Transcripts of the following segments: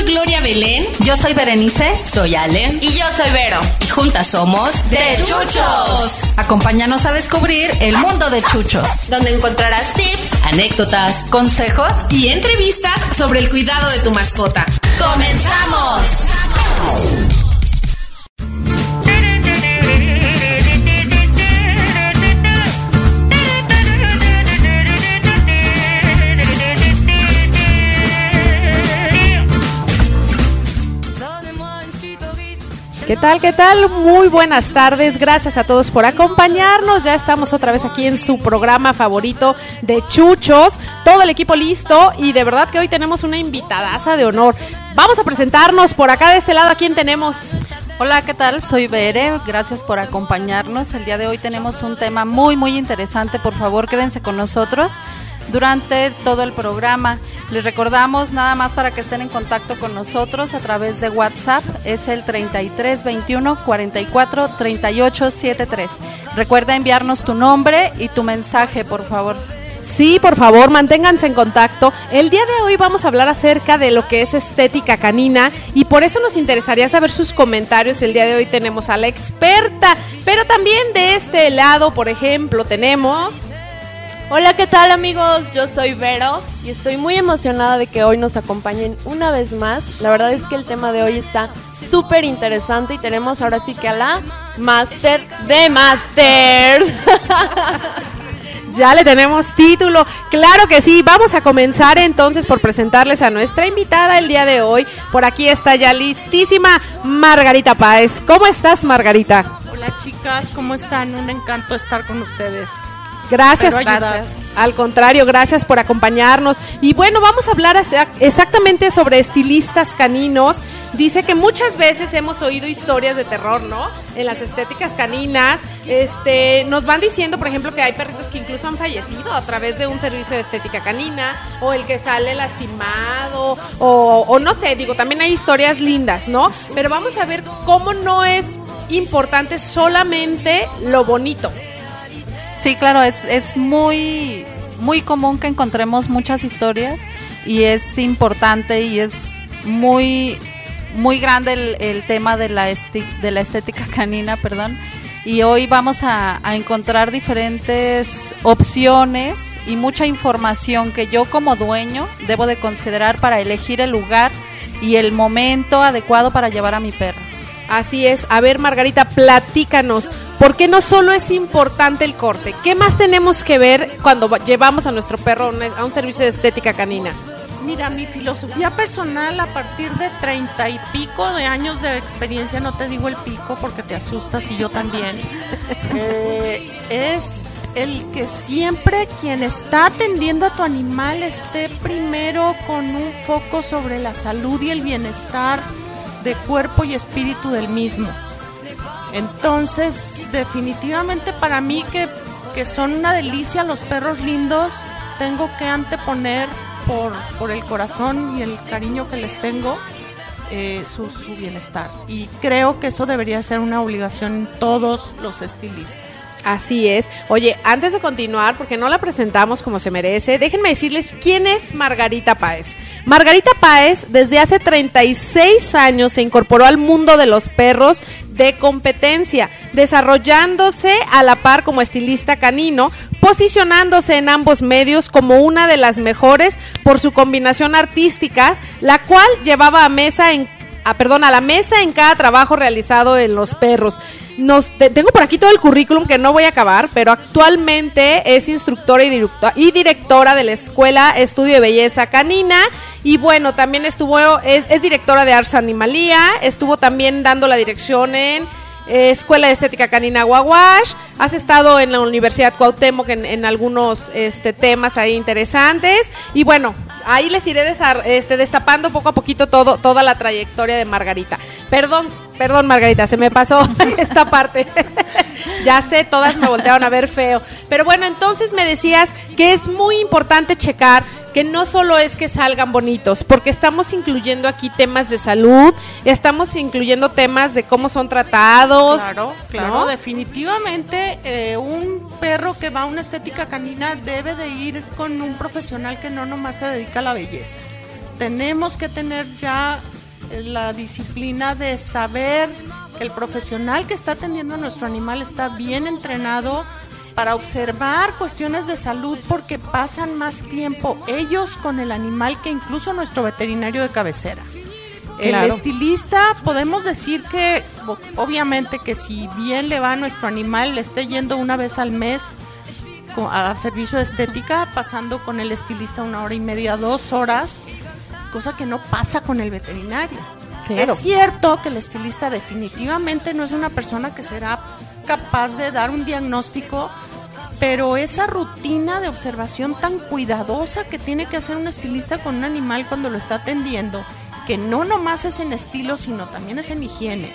soy Gloria Belén. Yo soy Berenice. Soy Allen. Y yo soy Vero. Y juntas somos De Chuchos. Acompáñanos a descubrir el mundo de Chuchos. Donde encontrarás tips, Anécdotas, consejos y entrevistas sobre el cuidado de tu mascota. ¡Comenzamos! ¿Qué tal? ¿Qué tal? Muy buenas tardes. Gracias a todos por acompañarnos. Ya estamos otra vez aquí en su programa favorito de Chuchos. Todo el equipo listo y de verdad que hoy tenemos una invitadaza de honor. Vamos a presentarnos por acá de este lado. ¿A quién tenemos? Hola, ¿qué tal? Soy Bere. Gracias por acompañarnos. El día de hoy tenemos un tema muy, muy interesante. Por favor, quédense con nosotros durante todo el programa. Les recordamos nada más para que estén en contacto con nosotros a través de WhatsApp, es el 33 21 44 38 73. Recuerda enviarnos tu nombre y tu mensaje, por favor. Sí, por favor, manténganse en contacto. El día de hoy vamos a hablar acerca de lo que es estética canina y por eso nos interesaría saber sus comentarios. El día de hoy tenemos a la experta, pero también de este lado, por ejemplo, tenemos... Hola, ¿qué tal amigos? Yo soy Vero y estoy muy emocionada de que hoy nos acompañen una vez más. La verdad es que el tema de hoy está súper interesante y tenemos ahora sí que a la Master de Masters. Ya le tenemos título. Claro que sí. Vamos a comenzar entonces por presentarles a nuestra invitada el día de hoy. Por aquí está ya listísima Margarita Páez. ¿Cómo estás, Margarita? Hola, chicas. ¿Cómo están? Un encanto estar con ustedes. Gracias, gracias. Al contrario, gracias por acompañarnos. Y bueno, vamos a hablar exactamente sobre estilistas caninos. Dice que muchas veces hemos oído historias de terror, ¿no? En las estéticas caninas. Este, nos van diciendo, por ejemplo, que hay perritos que incluso han fallecido a través de un servicio de estética canina, o el que sale lastimado, o, o no sé, digo, también hay historias lindas, ¿no? Pero vamos a ver cómo no es importante solamente lo bonito. Sí, claro, es, es muy, muy común que encontremos muchas historias y es importante y es muy, muy grande el, tema de la, esti de la estética canina, perdón. Y hoy vamos a, a encontrar diferentes opciones y mucha información que yo como dueño debo de considerar para elegir el lugar y el momento adecuado para llevar a mi perro. Así es. A ver, Margarita, platícanos. ¿Por qué no solo es importante el corte? ¿Qué más tenemos que ver cuando llevamos a nuestro perro a un, a un servicio de estética canina? Mira, mi filosofía personal a partir de treinta y pico de años de experiencia, no te digo el pico porque te asustas y yo también, eh, es el que siempre quien está atendiendo a tu animal esté primero con un foco sobre la salud y el bienestar de cuerpo y espíritu del mismo. Entonces, definitivamente para mí que, que son una delicia los perros lindos, tengo que anteponer por, por el corazón y el cariño que les tengo eh, su, su bienestar. Y creo que eso debería ser una obligación en todos los estilistas. Así es. Oye, antes de continuar, porque no la presentamos como se merece, déjenme decirles quién es Margarita Páez. Margarita Páez desde hace 36 años se incorporó al mundo de los perros de competencia, desarrollándose a la par como estilista canino, posicionándose en ambos medios como una de las mejores por su combinación artística, la cual llevaba a mesa en a, perdón, a la mesa en cada trabajo realizado en los perros. Tengo por aquí todo el currículum que no voy a acabar, pero actualmente es instructora y, directora, de la Escuela Estudio de Belleza Canina. Y bueno, también estuvo, es, directora de Ars Animalía, estuvo también dando la dirección en eh, Escuela de Estética Canina Guaguash, has estado en la Universidad Cuauhtémoc en, en algunos este, temas ahí interesantes y bueno, ahí les iré este, destapando poco a poquito todo, toda la trayectoria de Margarita. Perdón, Perdón, Margarita, se me pasó esta parte. ya sé, todas me voltearon a ver feo. Pero bueno, entonces me decías que es muy importante checar que no solo es que salgan bonitos, porque estamos incluyendo aquí temas de salud, estamos incluyendo temas de cómo son tratados. Claro, claro, definitivamente eh, un perro que va a una estética canina debe de ir con un profesional que no nomás se dedica a la belleza. Tenemos que tener ya la disciplina de saber que el profesional que está atendiendo a nuestro animal está bien entrenado para observar cuestiones de salud porque pasan más tiempo ellos con el animal que incluso nuestro veterinario de cabecera. El estilista, podemos decir que obviamente que si bien le va a nuestro animal, le esté yendo una vez al mes a servicio de estética, pasando con el estilista una hora y media, dos horas, cosa que no pasa con el veterinario. Es cierto que el estilista definitivamente no es una persona que será capaz de dar un diagnóstico, pero esa rutina de observación tan cuidadosa que tiene que hacer un estilista con un animal cuando lo está atendiendo, que no nomás es en estilo, sino también es en higiene,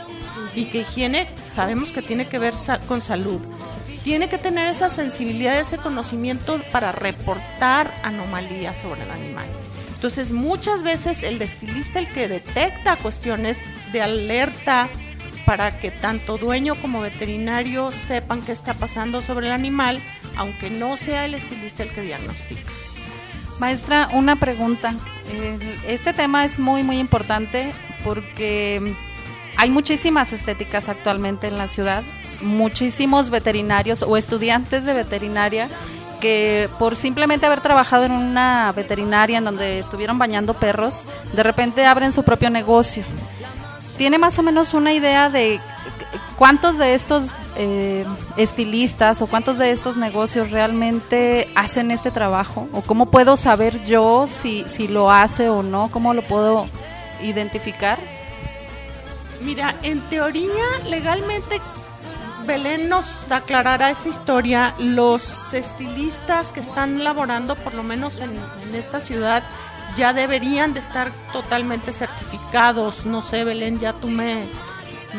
y que higiene sabemos que tiene que ver con salud. Tiene que tener esa sensibilidad, ese conocimiento para reportar anomalías sobre el animal. Entonces, muchas veces el estilista el que detecta cuestiones de alerta para que tanto dueño como veterinario sepan qué está pasando sobre el animal, aunque no sea el estilista el que diagnostica. Maestra, una pregunta. Este tema es muy, muy importante porque hay muchísimas estéticas actualmente en la ciudad, muchísimos veterinarios o estudiantes de veterinaria que por simplemente haber trabajado en una veterinaria en donde estuvieron bañando perros, de repente abren su propio negocio. ¿Tiene más o menos una idea de cuántos de estos eh, estilistas o cuántos de estos negocios realmente hacen este trabajo? ¿O cómo puedo saber yo si, si lo hace o no? ¿Cómo lo puedo identificar? Mira, en teoría, legalmente Belén nos aclarará esa historia. Los estilistas que están laborando, por lo menos en, esta ciudad, ya deberían de estar totalmente certificados. No sé, Belén, ya tú me,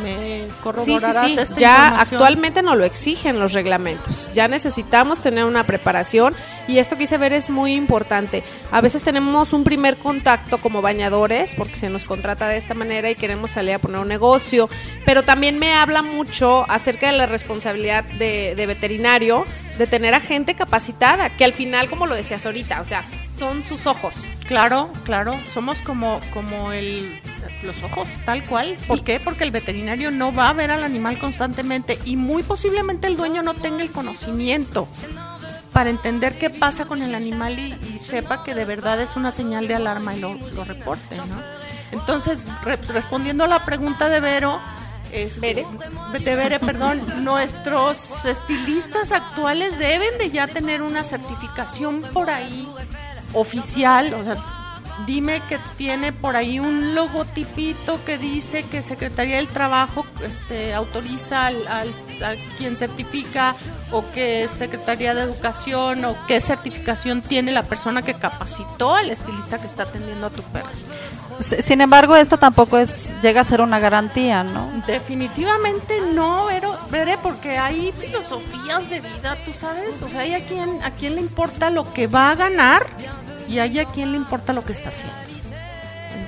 me corroborarás sí, sí, ya actualmente no lo exigen los reglamentos. Ya necesitamos tener una preparación y esto que hice ver es muy importante. A veces tenemos un primer contacto como bañadores porque se nos contrata de esta manera y queremos salir a poner un negocio, pero también me habla mucho acerca de la responsabilidad de, de veterinario de tener a gente capacitada, que al final, como lo decías ahorita, o sea, son sus ojos. Claro, claro, somos como, como el los ojos, tal cual. ¿Por qué? Porque el veterinario no va a ver al animal constantemente y muy posiblemente el dueño no tenga el conocimiento para entender qué pasa con el animal y, sepa que de verdad es una señal de alarma y lo, lo reporte, ¿no? Entonces, respondiendo a la pregunta de Vero, este, de Vere, perdón, nuestros estilistas actuales deben de ya tener una certificación por ahí oficial, o sea, dime que tiene por ahí un logotipito que dice que Secretaría del Trabajo este, autoriza al, a quien certifica o que Secretaría de Educación o qué certificación tiene la persona que capacitó al estilista que está atendiendo a tu perro. Sin embargo, esto tampoco es llega a ser una garantía, ¿no? Definitivamente no, pero veré porque hay filosofías de vida, tú sabes, o sea, hay a quien a quien le importa lo que va a ganar y hay a quien le importa lo que está haciendo.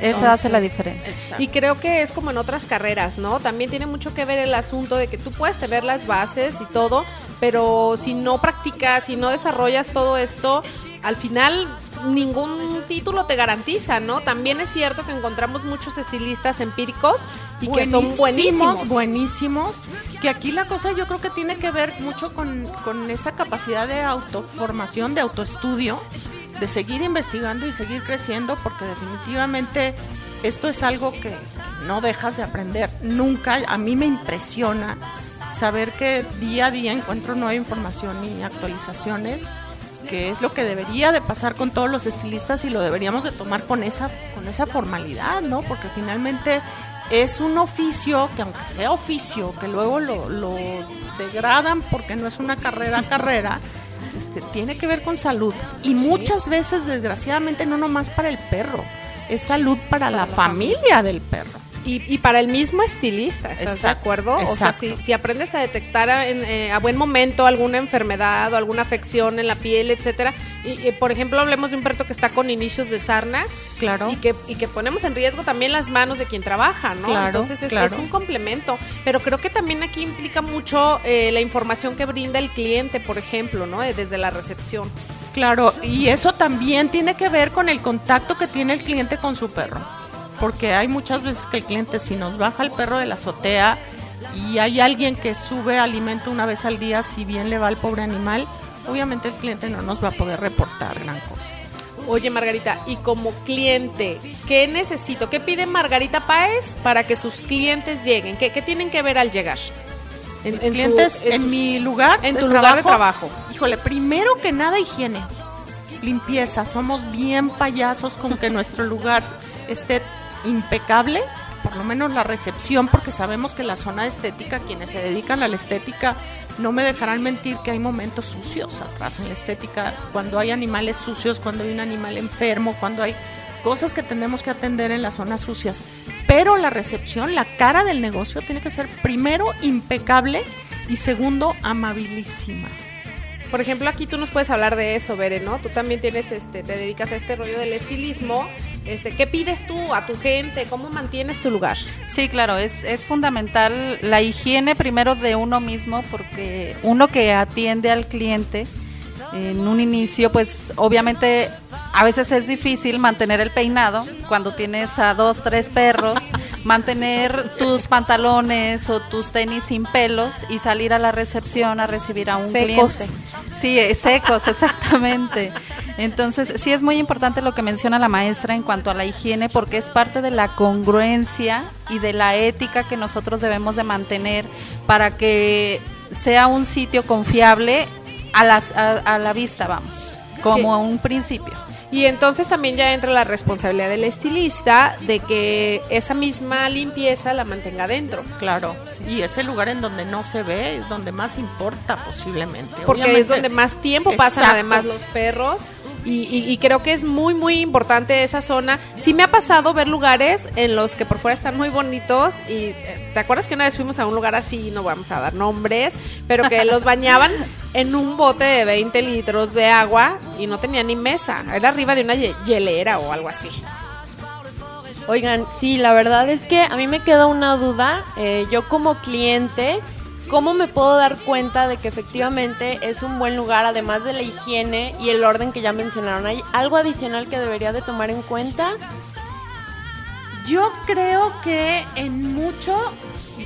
Eso hace la diferencia. Y creo que es como en otras carreras, ¿no? También tiene mucho que ver el asunto de que tú puedes tener las bases y todo, pero si no practicas, si no desarrollas todo esto, al final ningún título te garantiza, ¿no? También es cierto que encontramos muchos estilistas empíricos y que son buenísimos. Buenísimos. Que aquí la cosa yo creo que tiene que ver mucho con, con esa capacidad de autoformación, de autoestudio, de seguir investigando y seguir creciendo, porque definitivamente esto es algo que no dejas de aprender nunca. A mí me impresiona saber que día a día encuentro nueva información y actualizaciones, que es lo que debería de pasar con todos los estilistas y lo deberíamos de tomar con esa, con esa formalidad, ¿no? Porque finalmente es un oficio que aunque sea oficio, que luego lo, lo degradan porque no es una carrera carrera, este, tiene que ver con salud. Y muchas veces, desgraciadamente, no nomás para el perro, es salud para la familia del perro. Y, y para el mismo estilista, ¿estás de Exacto, acuerdo? O sea, si, si aprendes a detectar a, en- eh, a buen momento alguna enfermedad o alguna afección en la piel, etcétera, y, por ejemplo hablemos de un perro que está con inicios de sarna Claro. y que, y que ponemos en riesgo también las manos de quien trabaja, ¿no? Claro, Entonces es, claro. es un complemento, pero creo que también aquí implica mucho eh, la información que brinda el cliente, por ejemplo, ¿no? Eh, Desde la recepción. Claro, y eso también tiene que ver con el contacto que tiene el cliente con su perro. Porque hay muchas veces que el cliente si nos baja el perro de la azotea y hay alguien que sube alimento una vez al día, si bien le va al pobre animal, obviamente el cliente no nos va a poder reportar gran cosa. Oye, Margarita, y como cliente, ¿qué necesito? ¿Qué pide Margarita Páez para que sus clientes lleguen? ¿Qué, qué tienen que ver al llegar? En, en su- clientes en, sus- mi lugar En de tu lugar de trabajo. Híjole, primero que nada higiene, limpieza. Somos bien payasos con que nuestro lugar esté impecable, por lo menos la recepción, porque sabemos que la zona estética, quienes se dedican a la estética, no me dejarán mentir que hay momentos sucios atrás en la estética, cuando hay animales sucios, cuando hay un animal enfermo, cuando hay cosas que tenemos que atender en las zonas sucias. Pero la recepción, la cara del negocio tiene que ser primero impecable y segundo amabilísima. Por ejemplo, aquí tú nos puedes hablar de eso, Bere, ¿no? Tú también tienes, este, te dedicas a este rollo del estilismo. Este, ¿Qué pides tú a tu gente? ¿Cómo mantienes tu lugar? Sí, claro, es, es fundamental la higiene primero de uno mismo, porque uno que atiende al cliente en un inicio, pues obviamente a veces es difícil mantener el peinado cuando tienes a dos, tres perros, mantener tus pantalones o tus tenis sin pelos y salir a la recepción a recibir a un Secos. cliente. Sí, eh, secos, exactamente. Entonces, sí es muy importante lo que menciona la maestra en cuanto a la higiene, porque es parte de la congruencia y de la ética que nosotros debemos de mantener para que sea un sitio confiable a, las, a, a la vista, vamos, como un principio. Y entonces también ya entra la responsabilidad del estilista de que esa misma limpieza la mantenga dentro. Claro, y es el lugar en donde no se ve, es donde más importa posiblemente. Porque Obviamente- es donde más tiempo pasan Exacto. además los perros. Y, y- y creo que es muy, muy importante esa zona. Sí me ha pasado ver lugares en los que por fuera están muy bonitos. Y eh, te acuerdas que una vez fuimos a un lugar así, no vamos a dar nombres, pero que los bañaban en un bote de 20 litros de agua y no tenía ni mesa. Era arriba de una hie- hielera o algo así. Oigan, sí, la verdad es que a mí me queda una duda. eh, yo como cliente, ¿cómo me puedo dar cuenta de que efectivamente es un buen lugar, además de la higiene y el orden que ya mencionaron? ¿Hay algo adicional que debería de tomar en cuenta? Yo creo que en mucho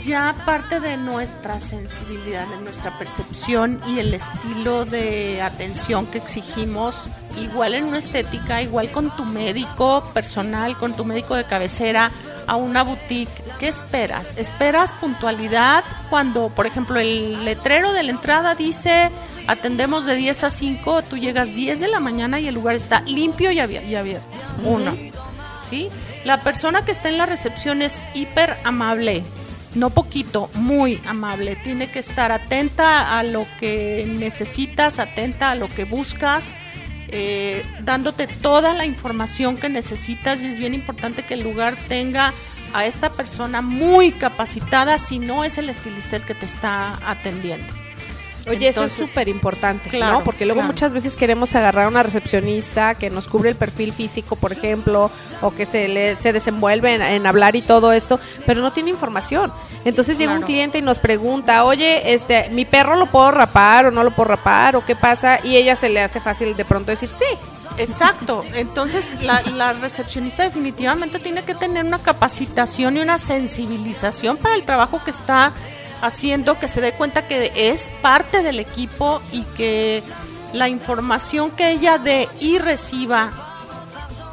ya parte de nuestra sensibilidad, de nuestra percepción y el estilo de atención que exigimos, igual en una estética, igual con tu médico personal, con tu médico de cabecera, a una boutique. ¿Qué esperas? ¿Esperas puntualidad cuando, por ejemplo, el letrero de la entrada dice atendemos de 10 a 5, tú llegas 10 de la mañana y el lugar está limpio y abierto? Uno. ¿Sí? La persona que está en la recepción es hiper amable, no poquito, muy amable. Tiene que estar atenta a lo que necesitas, atenta a lo que buscas, eh, dándote toda la información que necesitas y es bien importante que el lugar tenga a esta persona muy capacitada si no es el estilista el que te está atendiendo. Oye, eso es súper importante, claro, ¿no? Porque luego claro. muchas veces queremos agarrar a una recepcionista que nos cubre el perfil físico, por ejemplo, o que se le se desenvuelve en, en hablar y todo esto, pero no tiene información. Entonces llega un cliente y nos pregunta, oye, este, mi perro lo puedo rapar o no lo puedo rapar o qué pasa, y ella se le hace fácil de pronto decir sí. Exacto, entonces la, la recepcionista definitivamente tiene que tener una capacitación y una sensibilización para el trabajo que está haciendo, que se dé cuenta que es parte del equipo y que la información que ella dé y reciba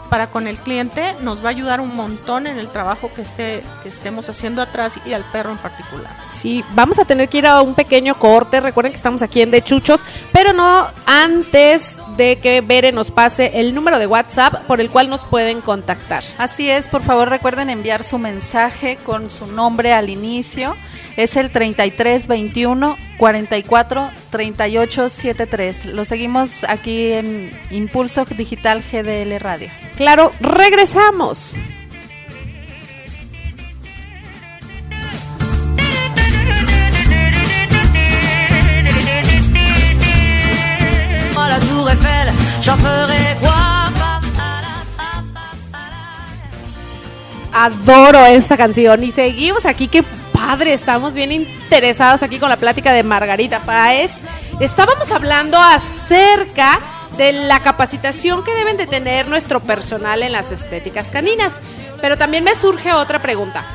para con el cliente nos va a ayudar un montón en el trabajo que, esté, que estemos haciendo atrás y al perro en particular. Sí, vamos a tener que ir a un pequeño corte. Recuerden que estamos aquí en De Chuchos, pero no antes de que Bere nos pase el número de WhatsApp por el cual nos pueden contactar. Así es, por favor recuerden enviar su mensaje con su nombre al inicio. Es el 3321 44 38 73. Lo seguimos aquí en Impulso Digital GDL Radio. Claro, regresamos. Adoro esta canción y seguimos aquí, qué padre, estamos bien interesados aquí con la plática de Margarita Páez. Estábamos hablando acerca de la capacitación que deben de tener nuestro personal en las estéticas caninas, pero también me surge otra pregunta.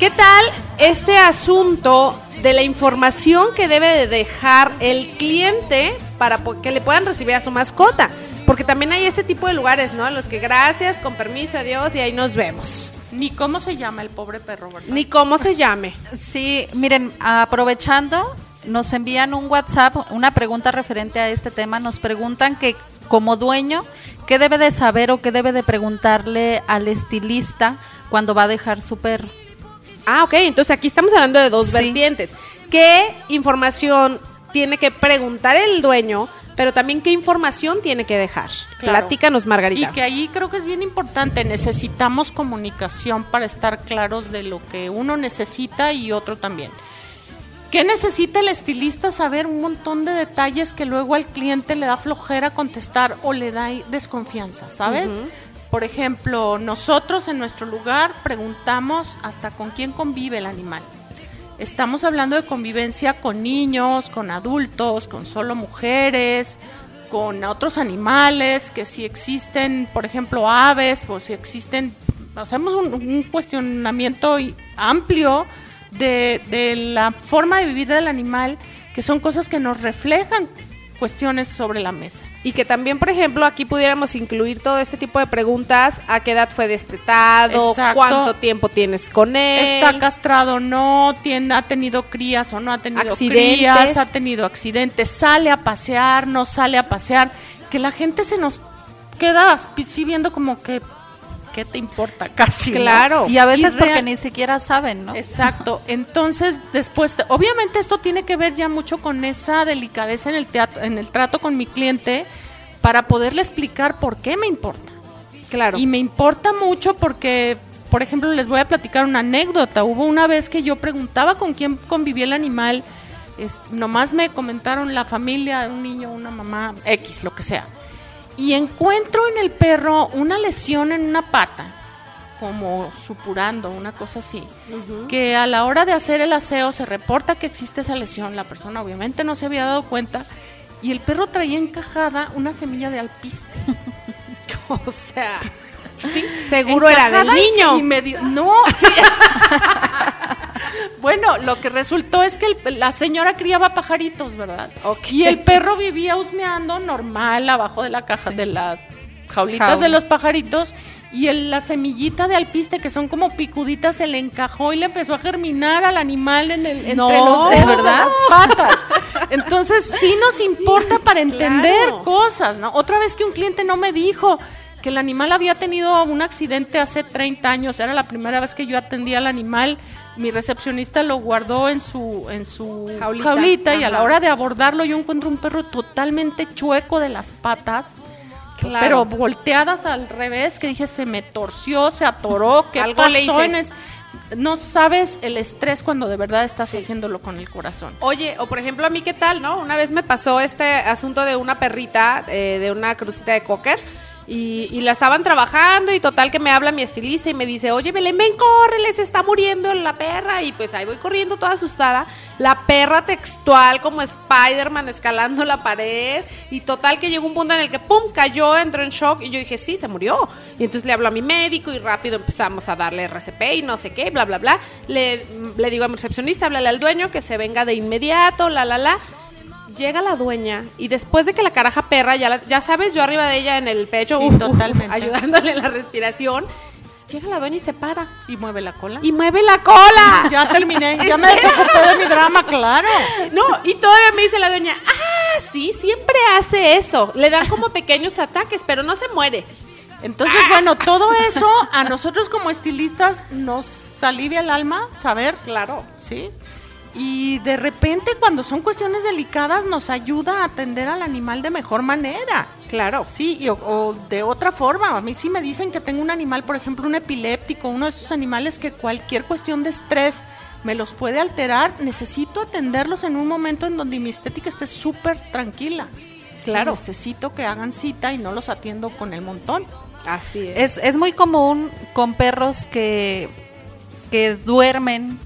¿Qué tal este asunto de la información que debe de dejar el cliente para que le puedan recibir a su mascota? Porque también hay este tipo de lugares, ¿no? En los que gracias, con permiso, adiós y ahí nos vemos. Ni cómo se llama el pobre perro, ¿verdad? Ni cómo se llame. Sí, miren, aprovechando, nos envían un WhatsApp, una pregunta referente a este tema. Nos preguntan que como dueño, ¿qué debe de saber o qué debe de preguntarle al estilista cuando va a dejar su perro? Ah, ok, entonces aquí estamos hablando de dos Sí. vertientes. ¿Qué información tiene que preguntar el dueño, pero también qué información tiene que dejar? Claro. Platícanos, Margarita. Y que ahí creo que es bien importante, necesitamos comunicación para estar claros de lo que uno necesita y otro también. ¿Qué necesita el estilista? Saber un montón de detalles que luego al cliente le da flojera contestar o le da desconfianza, ¿sabes? Por ejemplo, nosotros en nuestro lugar preguntamos hasta con quién convive el animal. Estamos hablando de convivencia con niños, con adultos, con solo mujeres, con otros animales, que si existen, por ejemplo, aves, o si existen, hacemos un, un cuestionamiento amplio de, de la forma de vivir del animal, que son cosas que nos reflejan cuestiones sobre la mesa. Y que también, por ejemplo, aquí pudiéramos incluir todo este tipo de preguntas. ¿A qué edad fue destetado? Exacto. ¿Cuánto tiempo tienes con él? está castrado o no, tiene, ha tenido crías o no ha tenido Accidentes. crías, ha tenido accidentes, sale a pasear, no sale a pasear, que la gente se nos queda así viendo como que, ¿qué te importa? Casi. ¿no? Claro. Y a veces porque real- ni siquiera saben, ¿no? Exacto. Entonces, después, obviamente esto tiene que ver ya mucho con esa delicadeza en el teatro, en el trato con mi cliente para poderle explicar por qué me importa. Claro. Y me importa mucho porque, por ejemplo, les voy a platicar una anécdota. Hubo una vez que yo preguntaba con quién convivía el animal. es- nomás me comentaron la familia, un niño, una mamá, X, lo que sea. Y encuentro en el perro una lesión en una pata, como supurando, una cosa así. Que a la hora de hacer el aseo se reporta que existe esa lesión. La persona obviamente no se había dado cuenta. Y el perro traía encajada una semilla de alpiste. o sea, sí, seguro era del niño. y medio- no, sí, es- bueno, lo que resultó es que el- la señora criaba pajaritos, ¿verdad? Y el perro vivía husmeando normal abajo de la caja de las jaulitas Jaula. de los pajaritos. Y el- la semillita de alpiste, que son como picuditas, se le encajó y le empezó a germinar al animal en el, No, entre los dedos de las patas. Entonces, sí nos importa para entender Claro. cosas, ¿no? Otra vez que un cliente no me dijo que el animal había tenido un accidente hace 30 años, era la primera vez que yo atendía al animal, mi recepcionista lo guardó en su en su Jaulita. jaulita, y a la hora de abordarlo yo encuentro un perro totalmente chueco de las patas. Claro. Pero volteadas al revés, que dije, se me torció, se atoró, ¿qué Algo pasó le hice. en es- No sabes el estrés cuando de verdad estás haciéndolo con el corazón. Oye, o por ejemplo, a mí, ¿qué tal, no? Una vez me pasó este asunto de una perrita, eh, de una crucita de cocker, y, y la estaban trabajando, y total que me habla mi estilista y me dice, oye, Belén, ven, córrele, se está muriendo la perra, y pues ahí voy corriendo toda asustada, la perra textual como Spider-Man escalando la pared, y total que llegó un punto en el que, pum, cayó, entró en shock, y yo dije, sí, se murió. Y entonces le hablo a mi médico, y rápido empezamos a darle RCP, y no sé qué, bla, bla, bla. Le, le digo a mi recepcionista, háblale al dueño, que se venga de inmediato, la, la, la. Llega la dueña y después de que la caraja perra, ya, la- ya sabes, yo arriba de ella en el pecho, Sí, uf, uf, totalmente. ayudándole en la respiración, llega la dueña y se para Y mueve la cola. y mueve la cola. Ya terminé, ya me desocupé de mi drama, claro. No, y todavía me dice la dueña, ah, sí, siempre hace eso. Le dan como pequeños ataques, pero no se muere. Entonces, bueno, todo eso a nosotros como estilistas nos alivia el alma saber, Claro. ¿sí? Y de repente cuando son cuestiones delicadas nos ayuda a atender al animal de mejor manera. Claro. Sí, y o, o de otra forma. A mí sí me dicen que tengo un animal, por ejemplo, un epiléptico, uno de estos animales que cualquier cuestión de estrés me los puede alterar. Necesito atenderlos en un momento en donde mi estética esté súper tranquila. Claro. Necesito que hagan cita y no los atiendo con el montón. Así es. Es, es muy común con perros que, que duermen,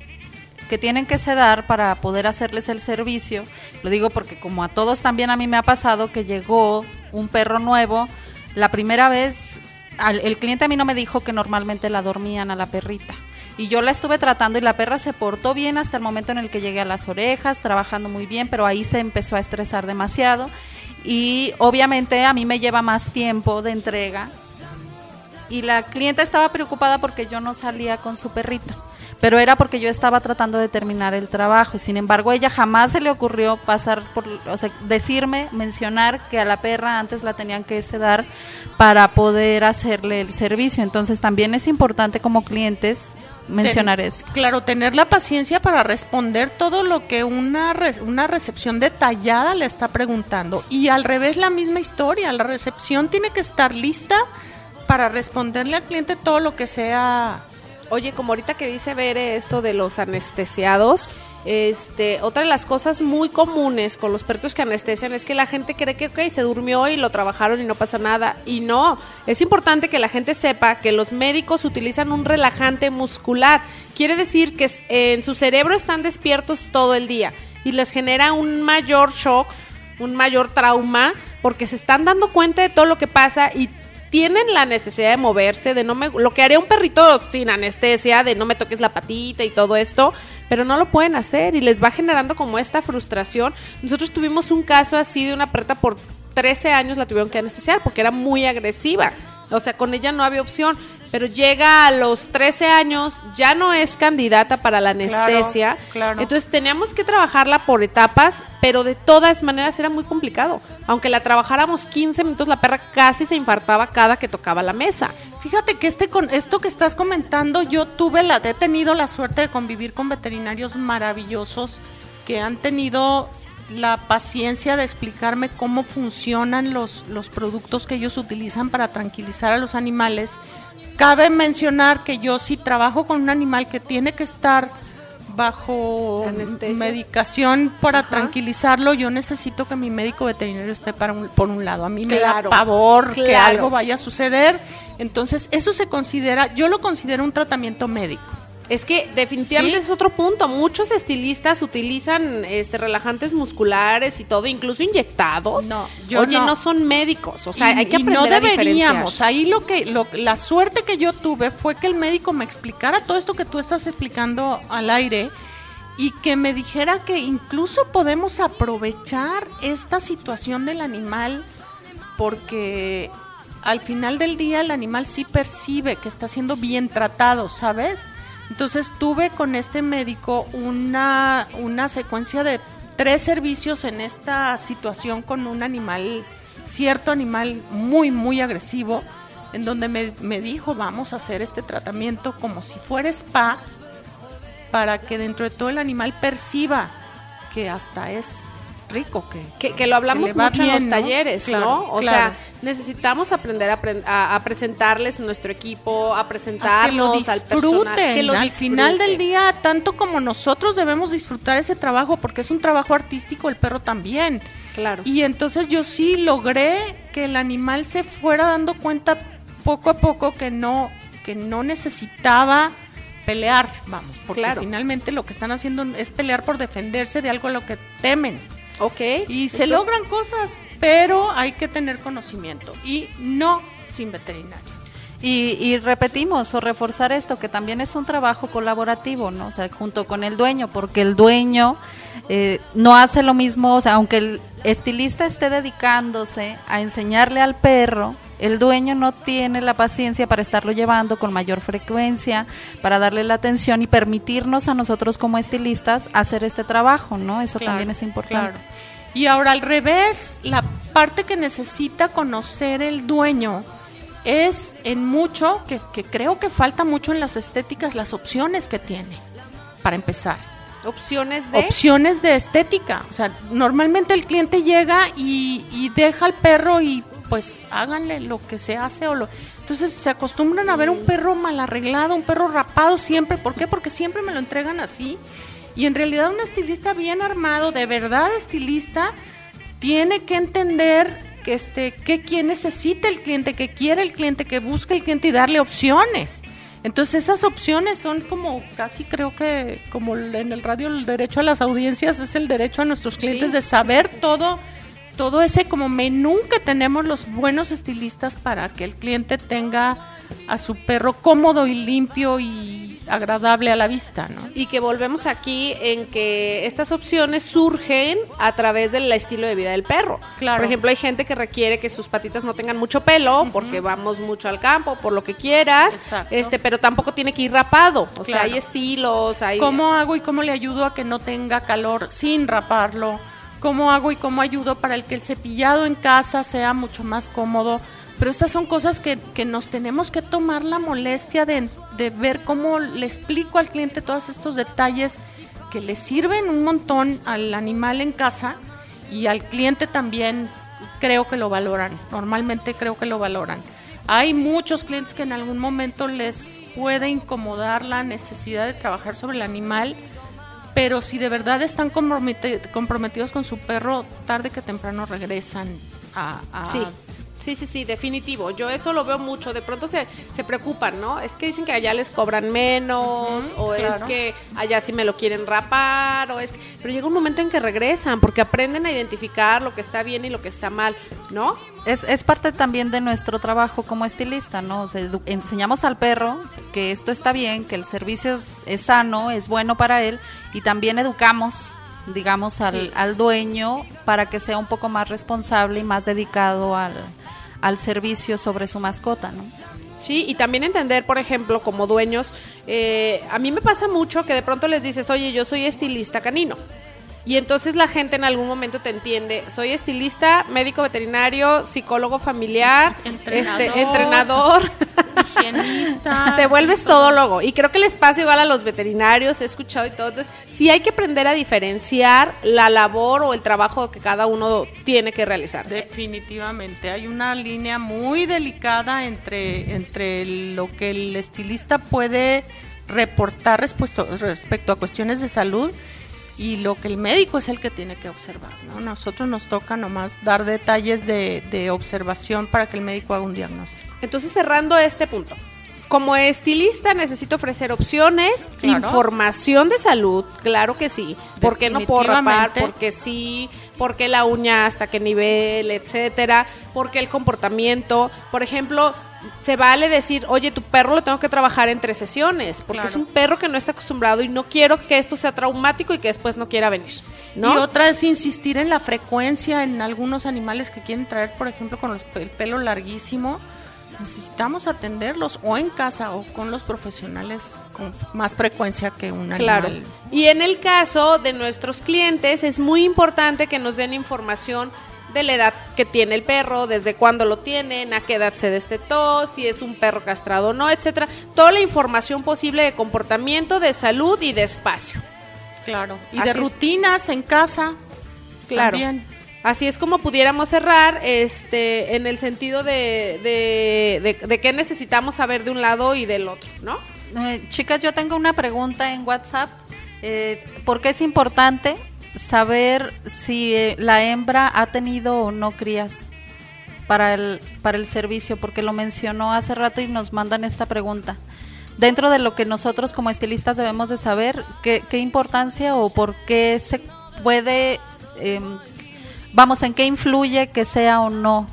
que tienen que sedar para poder hacerles el servicio. Lo digo porque como a todos también a mí me ha pasado que llegó un perro nuevo, la primera vez el cliente a mí no me dijo que normalmente la dormían a la perrita. Y yo la estuve tratando y la perra se portó bien hasta el momento en el que llegué a las orejas, trabajando muy bien, pero ahí se empezó a estresar demasiado. Y obviamente a mí me lleva más tiempo de entrega y la clienta estaba preocupada porque yo no salía con su perrito. Pero era porque yo estaba tratando de terminar el trabajo y sin embargo ella jamás se le ocurrió pasar por, o sea, decirme, mencionar que a la perra antes la tenían que sedar para poder hacerle el servicio. Entonces también es importante como clientes mencionar Ten- esto. Claro, tener la paciencia para responder todo lo que una, re- una recepción detallada le está preguntando. Y al revés, la misma historia. La recepción tiene que estar lista para responderle al cliente todo lo que sea. Oye, como ahorita que dice Bere esto de los anestesiados, este, otra de las cosas muy comunes con los perros que anestesian es que la gente cree que, se durmió y lo trabajaron y no pasa nada. Y no, es importante que la gente sepa que los médicos utilizan un relajante muscular. Quiere decir que en su cerebro están despiertos todo el día y les genera un mayor shock, un mayor trauma, porque se están dando cuenta de todo lo que pasa y tienen la necesidad de moverse, de no me, lo que haría un perrito sin anestesia, de no me toques la patita y todo esto, pero no lo pueden hacer y les va generando como esta frustración. Nosotros tuvimos un caso así de una perrita por 13 años la tuvieron que anestesiar porque era muy agresiva. O sea, con ella no había opción, pero llega a los 13 años, ya no es candidata para la anestesia. claro. Entonces teníamos que trabajarla por etapas, pero de todas maneras era muy complicado. Aunque la trabajáramos 15 minutos, la perra casi se infartaba cada que tocaba la mesa. Fíjate que este con esto que estás comentando, yo tuve la, he tenido la suerte de convivir con veterinarios maravillosos que han tenido la paciencia de explicarme cómo funcionan los, los productos que ellos utilizan para tranquilizar a los animales. Cabe mencionar que yo si trabajo con un animal que tiene que estar bajo Anestesia. medicación para Ajá. tranquilizarlo, yo necesito que mi médico veterinario esté para un- por un lado. A mí me da pavor que algo vaya a suceder. Entonces, eso se considera, yo lo considero un tratamiento médico. Es que definitivamente Sí. es otro punto. Muchos estilistas utilizan este relajantes musculares y todo, incluso inyectados. No, yo Oye, no. no. son médicos. O sea, Y- hay que y aprender no a diferenciar. deberíamos. Ahí lo que, lo, la suerte que yo tuve fue que el médico me explicara todo esto que tú estás explicando al aire y que me dijera que incluso podemos aprovechar esta situación del animal porque al final del día el animal sí percibe que está siendo bien tratado, ¿sabes? Entonces tuve con este médico una, una secuencia de tres servicios en esta situación con un animal, cierto animal muy, muy agresivo, en donde me, me dijo, vamos a hacer este tratamiento como si fuera spa, para que dentro de todo el animal perciba que hasta es rico, que, Que, que lo hablamos que mucho en los ¿no? talleres, Claro, ¿no? O claro. sea, necesitamos aprender a, apren- a- a presentarles nuestro equipo, a a que lo presentarnos al personal. disfruten. que lo al final del día, tanto como nosotros debemos disfrutar ese trabajo, porque es un trabajo artístico, el perro también. Claro. Y entonces yo sí logré que el animal se fuera dando cuenta poco a poco que no, que no necesitaba pelear, vamos, porque Claro. finalmente lo que están haciendo es pelear por defenderse de algo a lo que temen. Ok. Y se logran cosas, pero hay que tener conocimiento y no sin veterinario. Y, y repetimos o reforzar esto, que también es un trabajo colaborativo, ¿no? O sea, junto con el dueño, porque el dueño eh, no hace lo mismo, o sea, aunque el estilista esté dedicándose a enseñarle al perro, el dueño no tiene la paciencia para estarlo llevando con mayor frecuencia, para darle la atención y permitirnos a nosotros como estilistas hacer este trabajo, ¿no? Eso Claro, también es importante. claro. Y ahora al revés, la parte que necesita conocer el dueño es en mucho, que, que creo que falta mucho en las estéticas, las opciones que tiene, para empezar. opciones de Opciones de estética. O sea, normalmente el cliente llega y, y deja al perro y pues háganle lo que se hace o lo... Entonces se acostumbran a ver un perro mal arreglado, un perro rapado siempre. ¿Por qué? Porque siempre me lo entregan así. Y en realidad un estilista bien armado, de verdad estilista, tiene que entender que este, qué, qué necesita el cliente, qué quiere el cliente, qué busca el cliente y darle opciones. Entonces esas opciones son como casi creo que como en el radio el derecho a las audiencias es el derecho a nuestros clientes de saber todo todo ese como menú que tenemos los buenos estilistas para que el cliente tenga a su perro cómodo y limpio y agradable a la vista, ¿no? Y que volvemos aquí en que estas opciones surgen a través del estilo de vida del perro. Claro. Por ejemplo, hay gente que requiere que sus patitas no tengan mucho pelo porque vamos mucho al campo, por lo que quieras, Exacto. este, pero tampoco tiene que ir rapado. O sea, hay estilos, hay ¿Cómo hago y cómo le ayudo a que no tenga calor sin raparlo? ¿Cómo hago y cómo ayudo para el que el cepillado en casa sea mucho más cómodo? Pero estas son cosas que, nos tenemos que tomar la molestia de, de ver cómo le explico al cliente todos estos detalles que le sirven un montón al animal en casa y al cliente también creo que lo valoran. Normalmente creo que lo valoran. Hay muchos clientes que en algún momento les puede incomodar la necesidad de trabajar sobre el animal, pero si de verdad están comprometidos con su perro, tarde que temprano regresan a... Sí, sí, sí, definitivo. Yo eso lo veo mucho. De pronto se, se preocupan, ¿no? Es que dicen que allá les cobran menos, o es que allá sí me lo quieren rapar, o es que... Pero llega un momento en que regresan, porque aprenden a identificar lo que está bien y lo que está mal, ¿no? Es, es parte también de nuestro trabajo como estilista, ¿no? O sea, edu- enseñamos al perro que esto está bien, que el servicio es, es sano, es bueno para él y también educamos, digamos, al, al dueño para que sea un poco más responsable y más dedicado al, al servicio sobre su mascota, ¿no? Sí, y también entender, por ejemplo, como dueños, eh, a mí me pasa mucho que de pronto les dices, oye, yo soy estilista canino. Y entonces la gente en algún momento te entiende, soy estilista, médico veterinario, psicólogo familiar, Entrenador. este, entrenador. Higienista. Te vuelves todólogo. Y creo que les pasa igual a los veterinarios, he escuchado y todo. Entonces, sí hay que aprender a diferenciar la labor o el trabajo que cada uno tiene que realizar. Definitivamente, hay una línea muy delicada entre, entre lo que el estilista puede reportar respecto, respecto a cuestiones de salud y lo que el médico es el que tiene que observar. ¿no? Nosotros nos toca nomás dar detalles de, de observación para que el médico haga un diagnóstico. Entonces, cerrando este punto. Como estilista necesito ofrecer opciones, Claro. información de salud, claro que sí. ¿Por qué no puedo rapar? Porque sí, porque la uña hasta qué nivel, etcétera, porque el comportamiento, por ejemplo, se vale decir, oye, tu perro lo tengo que trabajar en tres sesiones, porque Claro. es un perro que no está acostumbrado y no quiero que esto sea traumático y que después no quiera venir, ¿no? Y otra es insistir en la frecuencia en algunos animales que quieren traer, por ejemplo, con los el pelo larguísimo. Necesitamos atenderlos o en casa o con los profesionales con más frecuencia que un Claro. animal. Y en el caso de nuestros clientes es muy importante que nos den información de la edad que tiene el perro, desde cuándo lo tienen, a qué edad se destetó, si es un perro castrado o no, etcétera. Toda la información posible de comportamiento, de salud y de espacio. Claro. Y Así de es. rutinas en casa. Claro. También. Así es como pudiéramos cerrar, este, en el sentido de, de, de, de qué necesitamos saber de un lado y del otro, ¿no? Eh, chicas, yo tengo una pregunta en WhatsApp. Eh, ¿Por qué es importante saber si eh, la hembra ha tenido o no crías para el, para el servicio? Porque lo mencionó hace rato y nos mandan esta pregunta. Dentro de lo que nosotros como estilistas debemos de saber, ¿qué, qué importancia o por qué se puede, em, vamos, en qué influye que sea o no?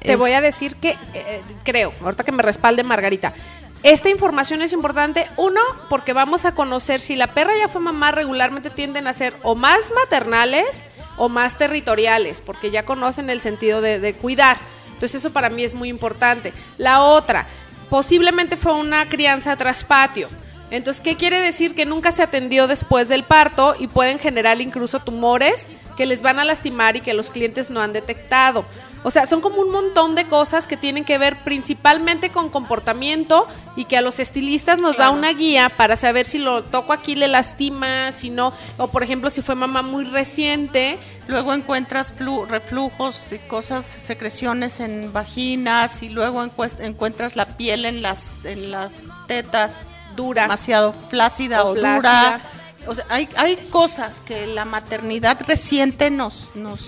Te Es- voy a decir que eh, creo, ahorita que me respalde Margarita. Esta información es importante, uno, porque vamos a conocer si la perra ya fue mamá, regularmente tienden a ser o más maternales o más territoriales, porque ya conocen el sentido de, de cuidar. Entonces eso para mí es muy importante. La otra, posiblemente fue una crianza tras patio. Entonces, ¿qué quiere decir? Que nunca se atendió después del parto y pueden generar incluso tumores que les van a lastimar y que los clientes no han detectado. O sea, son como un montón de cosas que tienen que ver principalmente con comportamiento y que a los estilistas nos da una guía para saber si lo toco aquí le lastima, si no, o por ejemplo si fue mamá muy reciente, Luego encuentras flu- reflujos y cosas, secreciones en vaginas y luego encuentras la piel en las, en las tetas Dura. demasiado flácida O o, flácida. dura. O sea, hay, hay cosas que la maternidad reciente nos, nos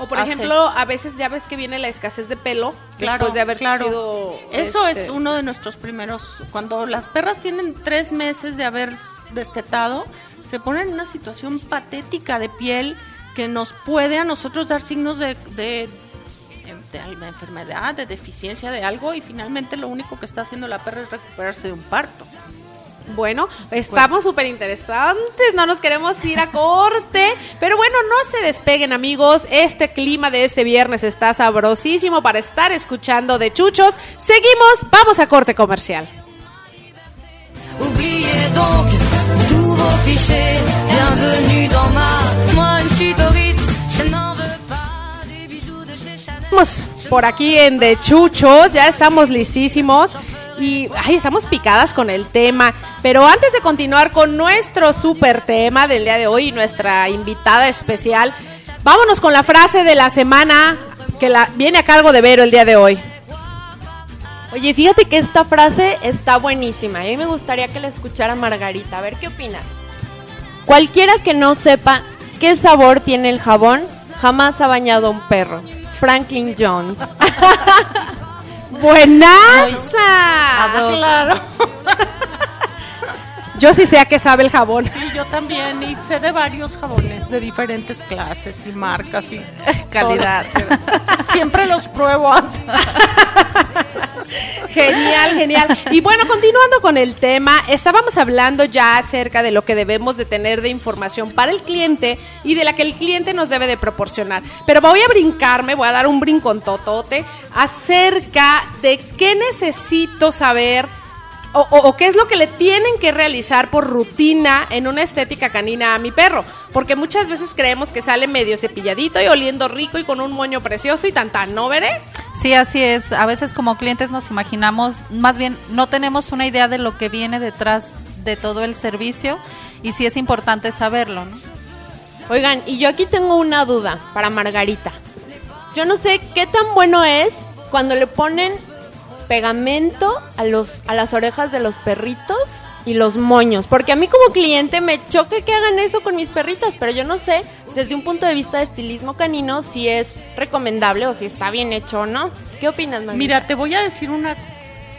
O por hace- ejemplo, a veces ya ves que viene la escasez de pelo Claro, después de haber claro. sido Eso este, es uno de nuestros primeros. Cuando las perras tienen tres meses de haber destetado, se ponen en una situación patética de piel que nos puede a nosotros dar signos de, de, de alguna enfermedad, de deficiencia de algo, y finalmente lo único que está haciendo la perra es recuperarse de un parto. Bueno, estamos súper interesantes, no nos queremos ir a corte, pero bueno, no se despeguen amigos, este clima de este viernes está sabrosísimo para estar escuchando de chuchos. Seguimos, vamos a corte comercial. Oubliez por aquí en De Chuchos, ya estamos listísimos y ay, estamos picadas con el tema. Pero antes de continuar con nuestro super tema del día de hoy nuestra invitada especial, vámonos con la frase de la semana que la, viene a cargo de Vero el día de hoy. Oye, fíjate que esta frase está buenísima. A mí me gustaría que la escuchara Margarita. A ver qué opinas. Cualquiera que no sepa qué sabor tiene el jabón, jamás ha bañado a un perro. Franklin Jones. ¡Buenaza! Claro. Yo sí sé a qué sabe el jabón. Sí, yo también, y sé de varios jabones de diferentes clases y marcas y Calidad. Siempre los pruebo antes. Genial, genial. Y bueno, continuando con el tema, estábamos hablando ya acerca de lo que debemos de tener de información para el cliente y de la que el cliente nos debe de proporcionar. Pero voy a brincarme, voy a dar un brincón totote acerca de qué necesito saber o, o- o qué es lo que le tienen que realizar por rutina en una estética canina a mi perro. Porque muchas veces creemos que sale medio cepilladito y oliendo rico y con un moño precioso y tan tan, ¿no veré? Sí, así es. A veces como clientes nos imaginamos, más bien no tenemos una idea de lo que viene detrás de todo el servicio y sí es importante saberlo, ¿no? Oigan, y yo aquí tengo una duda para Margarita. Yo no sé qué tan bueno es cuando le ponen pegamento a los a las orejas de los perritos y los moños, porque a mí como cliente me choca que hagan eso con mis perritas, pero yo no sé desde un punto de vista de estilismo canino si es recomendable o si está bien hecho o no. ¿Qué opinas, Margarita? Mira, te voy a decir una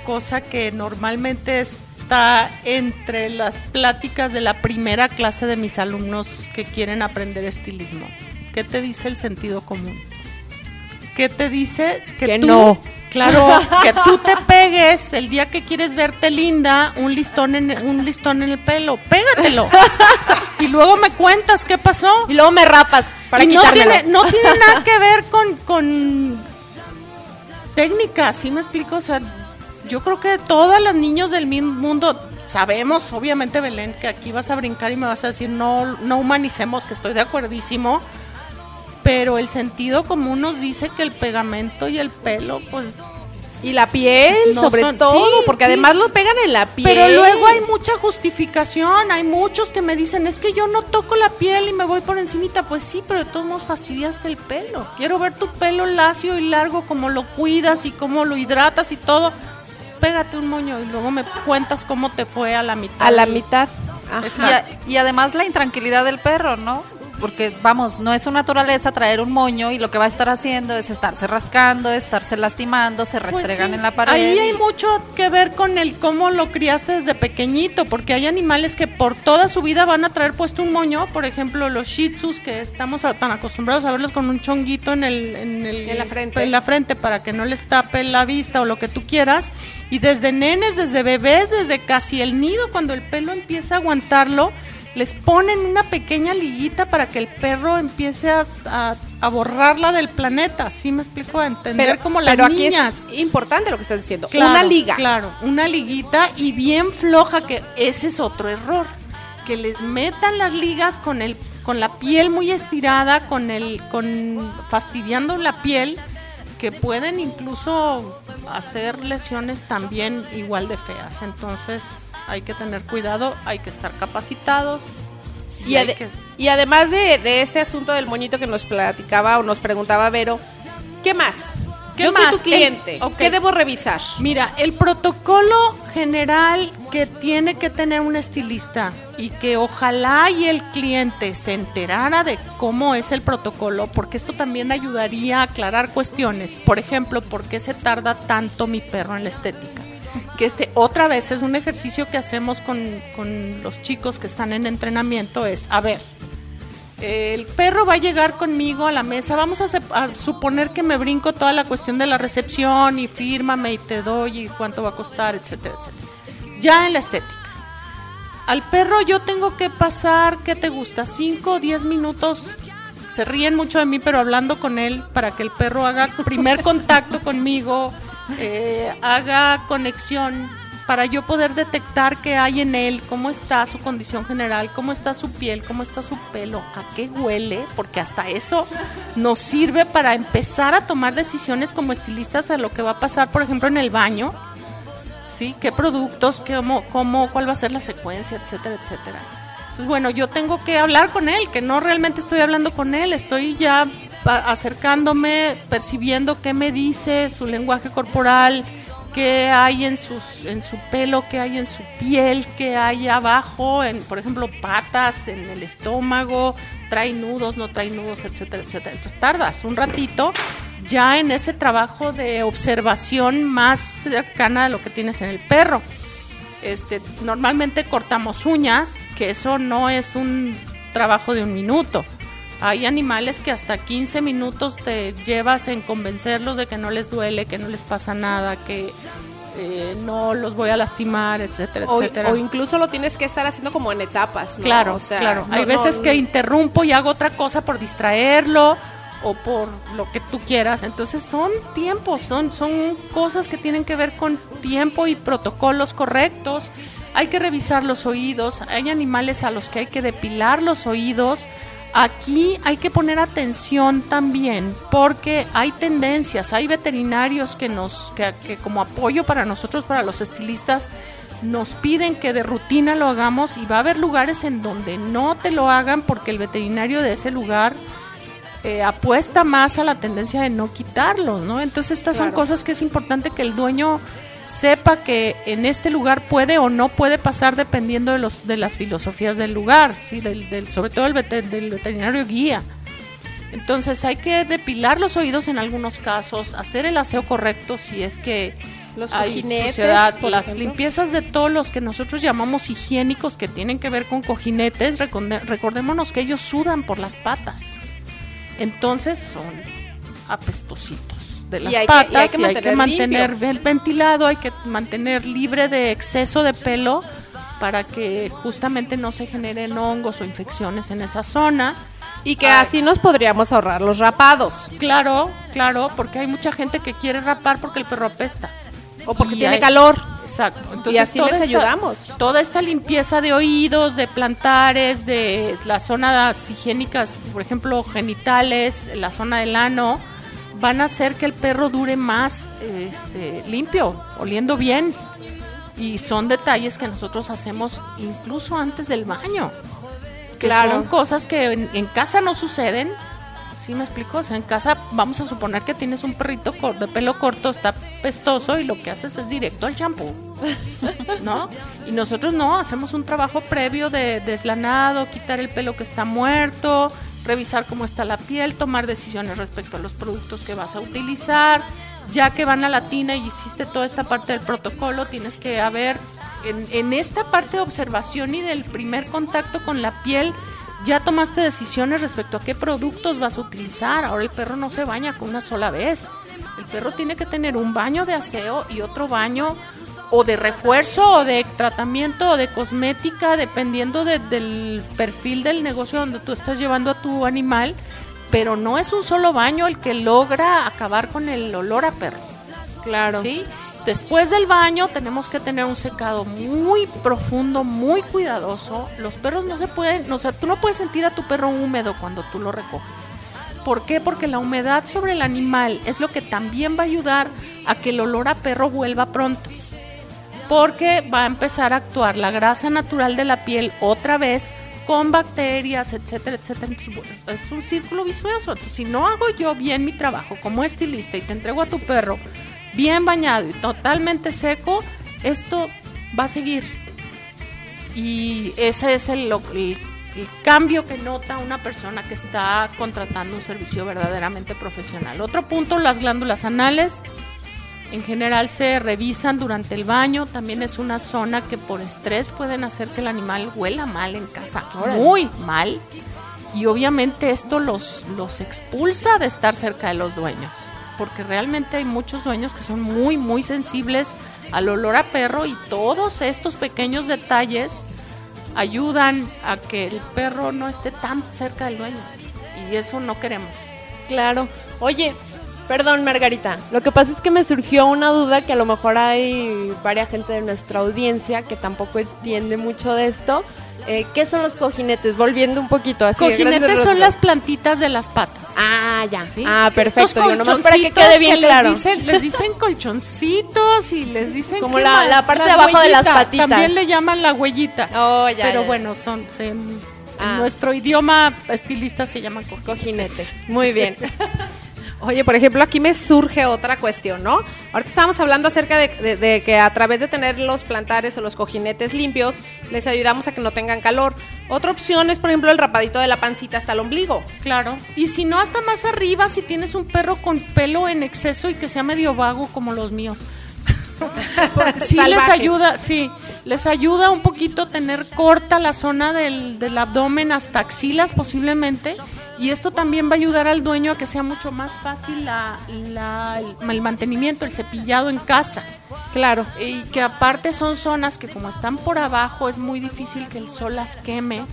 cosa que normalmente está entre las pláticas de la primera clase de mis alumnos que quieren aprender estilismo. ¿Qué te dice el sentido común? ¿Qué te dice que, Que tú, no. Claro, que tú te pegues el día que quieres verte linda un listón en un listón en el pelo, pégatelo. y luego me cuentas qué pasó. y luego me rapas para y no tiene, no tiene nada que ver con, con técnica, ¿sí me explico? O sea, yo creo que todas las niños del mundo sabemos, obviamente Belén, que aquí vas a brincar y me vas a decir no, no humanicemos, que estoy de acuerdísimo, pero el sentido común nos dice que el pegamento y el pelo, pues Y la piel, No sobre son- todo, sí, porque sí. además lo pegan en la piel. Pero luego hay mucha justificación, hay muchos que me dicen, es que yo no toco la piel y me voy por encimita. Pues sí, pero de todos modos fastidiaste el pelo. Quiero ver tu pelo lacio y largo, cómo lo cuidas y cómo lo hidratas y todo. Pégate un moño y luego me cuentas cómo te fue a la mitad. a la mitad. Ajá. Y, Exacto. a- y además la intranquilidad del perro, ¿no? Porque, vamos, no es su naturaleza traer un moño y lo que va a estar haciendo es estarse rascando, estarse lastimando, se Pues restregan sí, en la pared. Ahí hay mucho que ver con el cómo lo criaste desde pequeñito, porque hay animales que por toda su vida van a traer puesto un moño, por ejemplo los shih tzus que estamos a- tan acostumbrados a verlos con un chonguito en el, en el- En la frente. en la frente para que no les tape la vista o lo que tú quieras, y desde nenes, desde bebés, desde casi el nido, cuando el pelo empieza a aguantarlo, les ponen una pequeña liguita para que el perro empiece a, a- a borrarla del planeta, ¿sí me explico? A entender como las pero aquí niñas. es importante lo que estás diciendo. Claro, una liga. Claro, una liguita y bien floja, que ese es otro error. Que les metan las ligas con el con la piel muy estirada, con el con fastidiando la piel, que pueden incluso hacer lesiones también igual de feas. Entonces, hay que tener cuidado, hay que estar capacitados. Y, hay ade- que- y además de, de este asunto del moñito que nos platicaba o nos preguntaba Vero, ¿qué más? ¿Qué Yo más? soy tu cliente. El-. ¿Qué debo revisar? Mira, el protocolo general que tiene que tener un estilista y que ojalá y el cliente se enterara de cómo es el protocolo, porque esto también ayudaría a aclarar cuestiones. Por ejemplo, ¿por qué se tarda tanto mi perro en la estética? Que este otra vez es un ejercicio que hacemos con, con los chicos que están en entrenamiento, es, a ver, el perro va a llegar conmigo a la mesa, vamos a, a suponer que me brinco toda la cuestión de la recepción y fírmame y te doy y cuánto va a costar, etcétera, etcétera. Ya en la estética. Al perro yo tengo que pasar, ¿qué te gusta? 5 o 10 minutos. Se ríen mucho de mí, pero hablando con él para que el perro haga primer contacto conmigo, eh, haga conexión para yo poder detectar qué hay en él, cómo está su condición general, cómo está su piel, cómo está su pelo, a qué huele, porque hasta eso nos sirve para empezar a tomar decisiones como estilistas a lo que va a pasar, por ejemplo, en el baño, ¿sí? ¿Qué productos, qué, cómo, cómo, cuál va a ser la secuencia, etcétera, etcétera? Entonces, bueno, yo tengo que hablar con él, que no realmente estoy hablando con él, estoy ya acercándome, percibiendo qué me dice, su lenguaje corporal, qué hay en, sus, en su pelo, qué hay en su piel, qué hay abajo, en, por ejemplo, patas, en el estómago, trae nudos, no trae nudos, etcétera, etcétera. Entonces tardas un ratito ya en ese trabajo de observación más cercana a lo que tienes en el perro. Este, normalmente cortamos uñas, que eso no es un trabajo de un minuto. Hay animales que hasta 15 minutos te llevas en convencerlos de que no les duele, que no les pasa nada, que eh, no los voy a lastimar, etcétera, O, etcétera. o incluso lo tienes que estar haciendo como en etapas, ¿no? Claro, O sea, claro. no- Hay veces no- que interrumpo y hago otra cosa por distraerlo o por lo que tú quieras. Entonces son tiempos, son, son cosas que tienen que ver con tiempo y protocolos correctos. Hay que revisar los oídos. Hay animales a los que hay que depilar los oídos. Aquí hay que poner atención también porque hay tendencias, hay veterinarios que nos, que, que como apoyo para nosotros, para los estilistas, nos piden que de rutina lo hagamos y va a haber lugares en donde no te lo hagan porque el veterinario de ese lugar eh, apuesta más a la tendencia de no quitarlos, ¿no? Entonces estas son cosas que es importante que el dueño sepa que en este lugar puede o no puede pasar dependiendo de los de las filosofías del lugar, sí, del, del- sobre todo el del veterinario guía. Entonces hay que depilar los oídos en algunos casos, hacer el aseo correcto si es que Los hay suciedad, las ejemplo. limpiezas de todos los que nosotros llamamos higiénicos que tienen que ver con cojinetes, recordémonos que ellos sudan por las patas. Entonces son apestositos de las hay que- y patas hay que y hay que mantener mantener ven- ventilado, hay que mantener libre de exceso de pelo para que justamente no se generen hongos o infecciones en esa zona. Y que así nos podríamos ahorrar los rapados. Claro, claro, porque hay mucha gente que quiere rapar porque el perro apesta. O porque Y tiene hay- calor. Exacto. Y así les esta- ayudamos. Toda esta limpieza de oídos, de plantares, de las zonas higiénicas, por ejemplo, genitales, la zona del ano, van a hacer que el perro dure más este, limpio, oliendo bien. Y son detalles que nosotros hacemos incluso antes del baño. Que Claro. son cosas que en, en casa no suceden. ¿Sí me explico? O sea, en casa vamos a suponer que tienes un perrito de pelo corto, está pestoso y lo que haces es directo al champú. ¿No? Y nosotros no, hacemos un trabajo previo de deslanado, quitar el pelo que está muerto, revisar cómo está la piel, tomar decisiones respecto a los productos que vas a utilizar. Ya que van a la tina y hiciste toda esta parte del protocolo, tienes que haber en, en esta parte de observación y del primer contacto con la piel, ya tomaste decisiones respecto a qué productos vas a utilizar. Ahora el perro no se baña con una sola vez. El perro tiene que tener un baño de aseo y otro baño o de refuerzo o de tratamiento o de cosmética, dependiendo de- del perfil del negocio donde tú estás llevando a tu animal. Pero no es un solo baño el que logra acabar con el olor a perro. Claro. ¿sí? Después del baño tenemos que tener un secado muy profundo, muy cuidadoso. Los perros no se pueden, o sea, tú no puedes sentir a tu perro húmedo cuando tú lo recoges. ¿Por qué? Porque la humedad sobre el animal es lo que también va a ayudar a que el olor a perro vuelva pronto. Porque va a empezar a actuar la grasa natural de la piel otra vez con bacterias, etcétera, etcétera. Entonces, bueno, es un círculo vicioso. Entonces, si no hago yo bien mi trabajo como estilista y te entrego a tu perro bien bañado y totalmente seco, esto va a seguir Y ese es el, el- el cambio que nota una persona que está contratando un servicio verdaderamente profesional. Otro punto, las glándulas anales. En general se revisan durante el baño. También es una zona que por estrés pueden hacer que el animal huela mal en casa. Muy mal. Y obviamente esto los, los expulsa de estar cerca de los dueños. Porque realmente hay muchos dueños que son muy, muy sensibles al olor a perro y todos estos pequeños detalles ayudan a que el perro no esté tan cerca del dueño. Y eso no queremos. Claro. Oye, perdón, Margarita. Lo que pasa es que me surgió una duda que a lo mejor hay varias gente de nuestra audiencia que tampoco entiende mucho de esto. Eh, ¿Qué son los cojinetes? Volviendo un poquito así. a grandes Cojinetes son las plantitas de las patas. Ah, ya. ¿sí? Ah, perfecto. Nomás para que quede bien claro. dicen- Les dicen, colchoncitos y les dicen. Como ¿qué la- parte de abajo de las patitas. También le llaman la huellita. Oh, ya. pero ya. bueno, son. se- en Ah. nuestro idioma estilista se llaman cojinetes. Cojinete. Muy bien. Oye, por ejemplo, aquí me surge otra cuestión, ¿no? Ahorita estábamos hablando acerca de, de- de que a través de tener los plantares o los cojinetes limpios, les ayudamos a que no tengan calor. Otra opción es, por ejemplo, el rapadito de la pancita hasta el ombligo. Claro. Y si no, hasta más arriba, si tienes un perro con pelo en exceso y que sea medio vago como los míos. sí les ayuda, sí, les ayuda un poquito tener corta la zona del, del abdomen hasta axilas posiblemente. Y esto también va a ayudar al dueño a que sea mucho más fácil la- la- el, mantenimiento, el cepillado en casa. Claro. Y que aparte son zonas que como están por abajo es muy difícil que el sol las queme.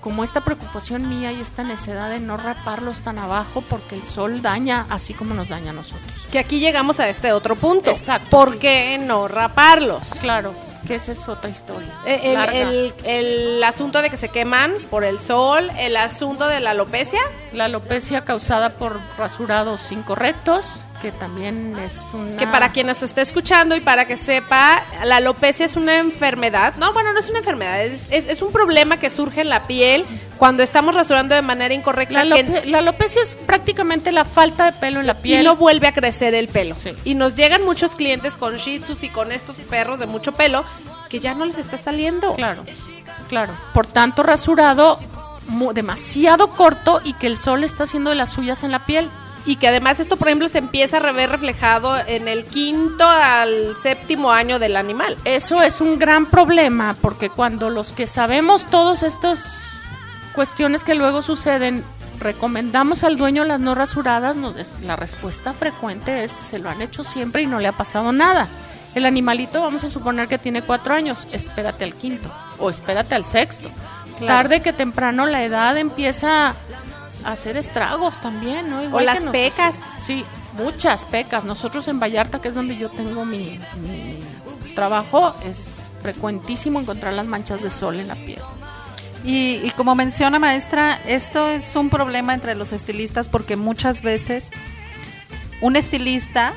Como esta preocupación mía y esta necedad de no raparlos tan abajo porque el sol daña así como nos daña a nosotros. Que aquí llegamos a este otro punto. Exacto. ¿Por qué no raparlos? Claro, que esa es otra historia. Eh, El, el- el asunto de que se queman por el sol, el asunto de la alopecia. La alopecia causada por rasurados incorrectos, que también es una... Que para quien nos esté escuchando y para que sepa, la alopecia es una enfermedad. No, bueno, no es una enfermedad, es, es- es un problema que surge en la piel cuando estamos rasurando de manera incorrecta La, que- la alopecia es prácticamente la falta de pelo en la y piel. no vuelve a crecer el pelo. Sí. Y nos llegan muchos clientes con shih tzus y con estos perros de mucho pelo que ya no les está saliendo. Claro, claro. Por tanto, rasurado demasiado corto y que el sol está haciendo de las suyas en la piel. Y que además esto, por ejemplo, se empieza a ver reflejado en el quinto al séptimo año del animal. Eso es un gran problema porque cuando los que sabemos todas estas cuestiones que luego suceden recomendamos al dueño las no rasuradas, nos- es- la respuesta frecuente es se lo han hecho siempre y no le ha pasado nada. El animalito, vamos a suponer que tiene cuatro años, espérate al quinto o espérate al sexto. Tarde que temprano la edad empieza hacer estragos también, ¿no? Igual O las que pecas. Sí, muchas pecas. Nosotros en Vallarta, que es donde yo tengo mi, mi trabajo, es frecuentísimo encontrar las manchas de sol en la piel. Y, y como menciona maestra, esto es un problema entre los estilistas porque muchas veces un estilista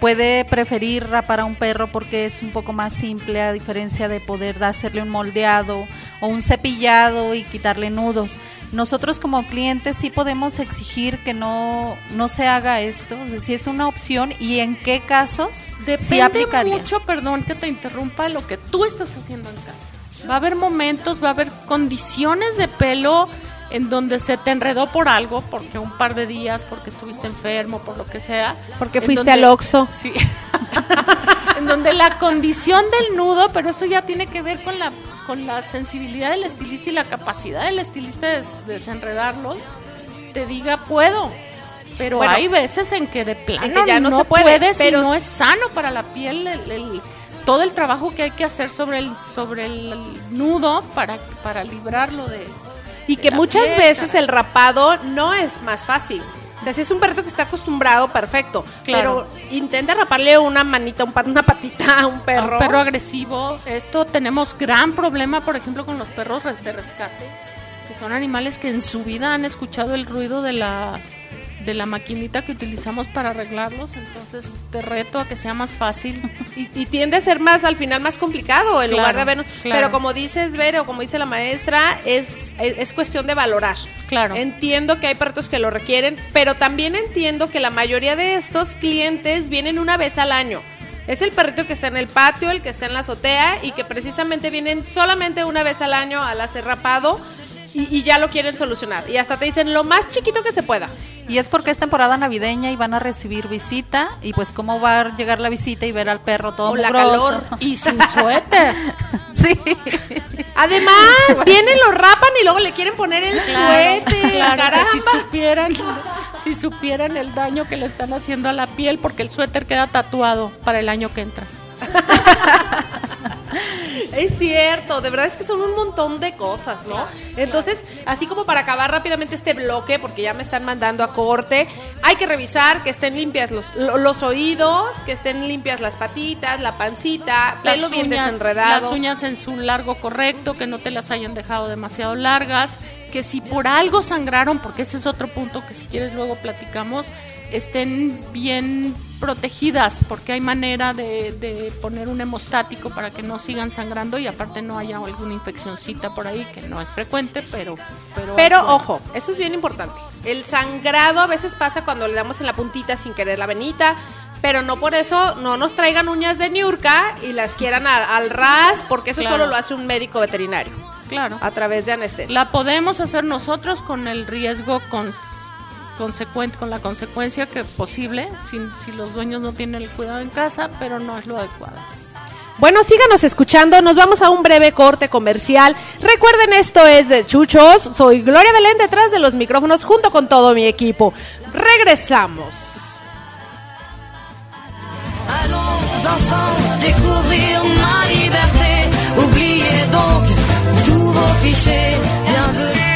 puede preferir rapar a un perro porque es un poco más simple a diferencia de poder hacerle un moldeado o un cepillado y quitarle nudos. Nosotros como clientes sí podemos exigir que no, no se haga esto, o sea, si es una opción y en qué casos sí Depende aplicaría. mucho, perdón que te interrumpa, lo que tú estás haciendo en casa. Va a haber momentos, va a haber condiciones de pelo en donde se te enredó por algo, porque un par de días, porque estuviste enfermo, por lo que sea. Porque fuiste donde- al Oxxo. Sí. en donde la condición del nudo, pero eso ya tiene que ver con la, con la sensibilidad del estilista y la capacidad del estilista de des- desenredarlos, te diga puedo. Pero Bueno, hay veces en que de plano que ya no no, se puede, puedes pero y no es sano para la piel el- el- todo el trabajo que hay que hacer sobre el, sobre el nudo para, para librarlo de... Y de que muchas piel, veces caray. el rapado no es más fácil. O sea, si es un perrito que está acostumbrado, perfecto. Claro. Pero intenta raparle una manita, un una patita a un A perro. Un perro agresivo. Esto tenemos gran problema, por ejemplo, con los perros de rescate, que son animales que en su vida han escuchado el ruido de la de la maquinita que utilizamos para arreglarlos, entonces te reto a que sea más fácil. y, y tiende a ser más, al final, más complicado en Claro, lugar de ver. claro. Pero como dices, Vero, como dice la maestra, es, es, es cuestión de valorar. Claro. Entiendo que hay perros que lo requieren, pero también entiendo que la mayoría de estos clientes vienen una vez al año. Es el perrito que está en el patio, el que está en la azotea y que precisamente vienen solamente una vez al año al hacer rapado y, y ya lo quieren solucionar. Y hasta te dicen lo más chiquito que se pueda. Y es porque es temporada navideña y van a recibir visita y pues cómo va a llegar la visita y ver al perro todo O la calor. Y sin suéter. Sí. Además, vienen, lo rapan y luego le quieren poner el suéter. Claro, que si supieran, si supieran el daño que le están haciendo a la piel, porque el suéter queda tatuado para el año que entra. Es cierto, de verdad es que son un montón de cosas, ¿no? Entonces, así como para acabar rápidamente este bloque, porque ya me están mandando a corte, hay que revisar que estén limpias los, lo- los oídos, que estén limpias las patitas, la pancita, pelo bien desenredado. las uñas en su largo correcto, que no te las hayan dejado demasiado largas, que si por algo sangraron, porque ese es otro punto que si quieres luego platicamos, estén bien protegidas, porque hay manera de, de poner un hemostático para que no sigan sangrando y aparte no haya alguna infeccioncita por ahí, que no es frecuente, pero... Pero, ojo, eso es bien importante. El sangrado a veces pasa cuando le damos en la puntita sin querer la venita, pero no por eso no nos traigan uñas de Niurka y las quieran a- al ras, porque eso Claro. solo lo hace un médico veterinario Claro. a través de anestesia. La podemos hacer nosotros con el riesgo con, consecuente, con la consecuencia que posible, si, si los dueños no tienen el cuidado en casa, pero no es lo adecuado. Bueno, síganos escuchando, nos vamos a un breve corte comercial. Recuerden, esto es de Chuchos, soy Gloria Belén detrás de los micrófonos junto con todo mi equipo. Regresamos. Allons ensemble découvrir ma liberté. Oubliez donc tous vos clichés. Bienvenue.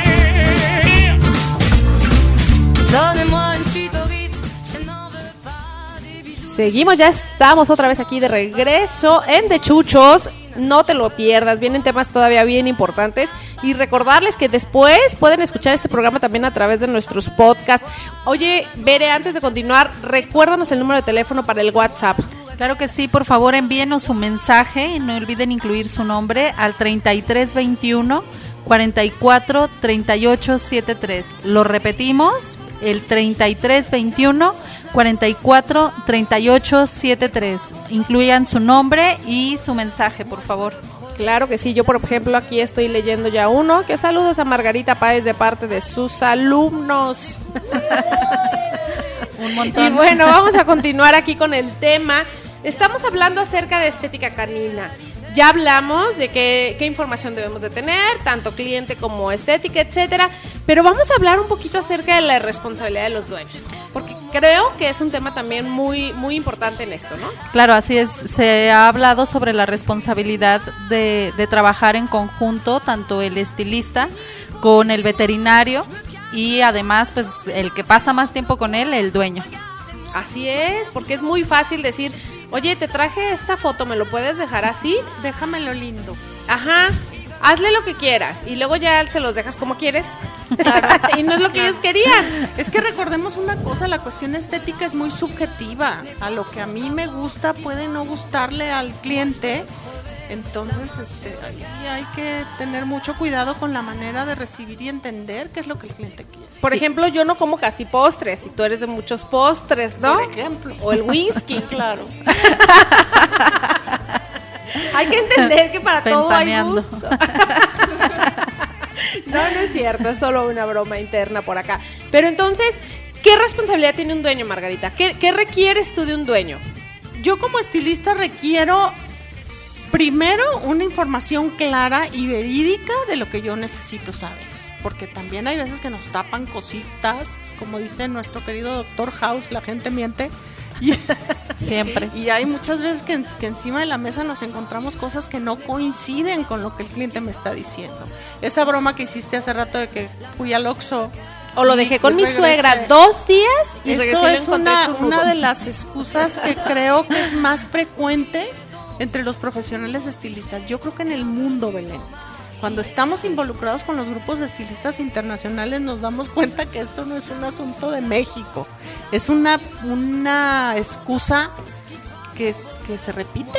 Seguimos, ya estamos otra vez aquí de regreso en De Chuchos. No te lo pierdas, vienen temas todavía bien importantes. Y recordarles que después pueden escuchar este programa también a través de nuestros podcasts. Oye, Bere, antes de continuar, recuérdanos el número de teléfono para el WhatsApp. Claro que sí, por favor envíenos su mensaje y no olviden incluir su nombre al 3321 44 38 73. Lo repetimos, el 3321 44 38 73. Incluyan su nombre y su mensaje, por favor. Claro que sí, yo por ejemplo aquí estoy leyendo ya uno. Que saludos a Margarita Páez de parte de sus alumnos. Un Y montón. bueno, vamos a continuar aquí con el tema. Estamos hablando acerca de estética canina. Ya hablamos de qué, qué información debemos de tener, tanto cliente como estética, etcétera. Pero vamos a hablar un poquito acerca de la responsabilidad de los dueños, porque creo que es un tema también muy muy importante en esto, ¿no? Claro, así es. Se ha hablado sobre la responsabilidad de, de trabajar en conjunto, tanto el estilista con el veterinario y además, pues, el que pasa más tiempo con él, el dueño. Así es, porque es muy fácil decir, oye, te traje esta foto, ¿me lo puedes dejar así? Déjamelo lindo. Ajá, hazle lo que quieras y luego ya se los dejas como quieres. y no es lo que ellos querían. Es que recordemos una cosa, la cuestión estética es muy subjetiva. A lo que a mí me gusta puede no gustarle al cliente. Entonces, este, ahí hay que tener mucho cuidado con la manera de recibir y entender qué es lo que el cliente quiere. Por ejemplo, yo no como casi postres y tú eres de muchos postres, ¿no? Por ejemplo. O el whisky. Claro. Hay que entender que para todo hay gusto. No, no es cierto, es solo una broma interna por acá. Pero entonces, ¿qué responsabilidad tiene un dueño, Margarita? ¿Qué, qué requieres tú de un dueño? Yo como estilista requiero primero una información clara y verídica de lo que yo necesito saber. Porque también hay veces que nos tapan cositas, como dice nuestro querido doctor House, la gente miente. Y, Siempre. y hay muchas veces que, que encima de la mesa nos encontramos cosas que no coinciden con lo que el cliente me está diciendo. Esa broma que hiciste hace rato de que fui al Oxxo O lo dejé con mi suegra dos días y Eso es una, una de las excusas que creo que es más frecuente entre los profesionales estilistas. Yo creo que en el mundo, Belén. Cuando estamos involucrados con los grupos de estilistas internacionales nos damos cuenta que esto no es un asunto de México. Es una, una excusa que, es- que se repite.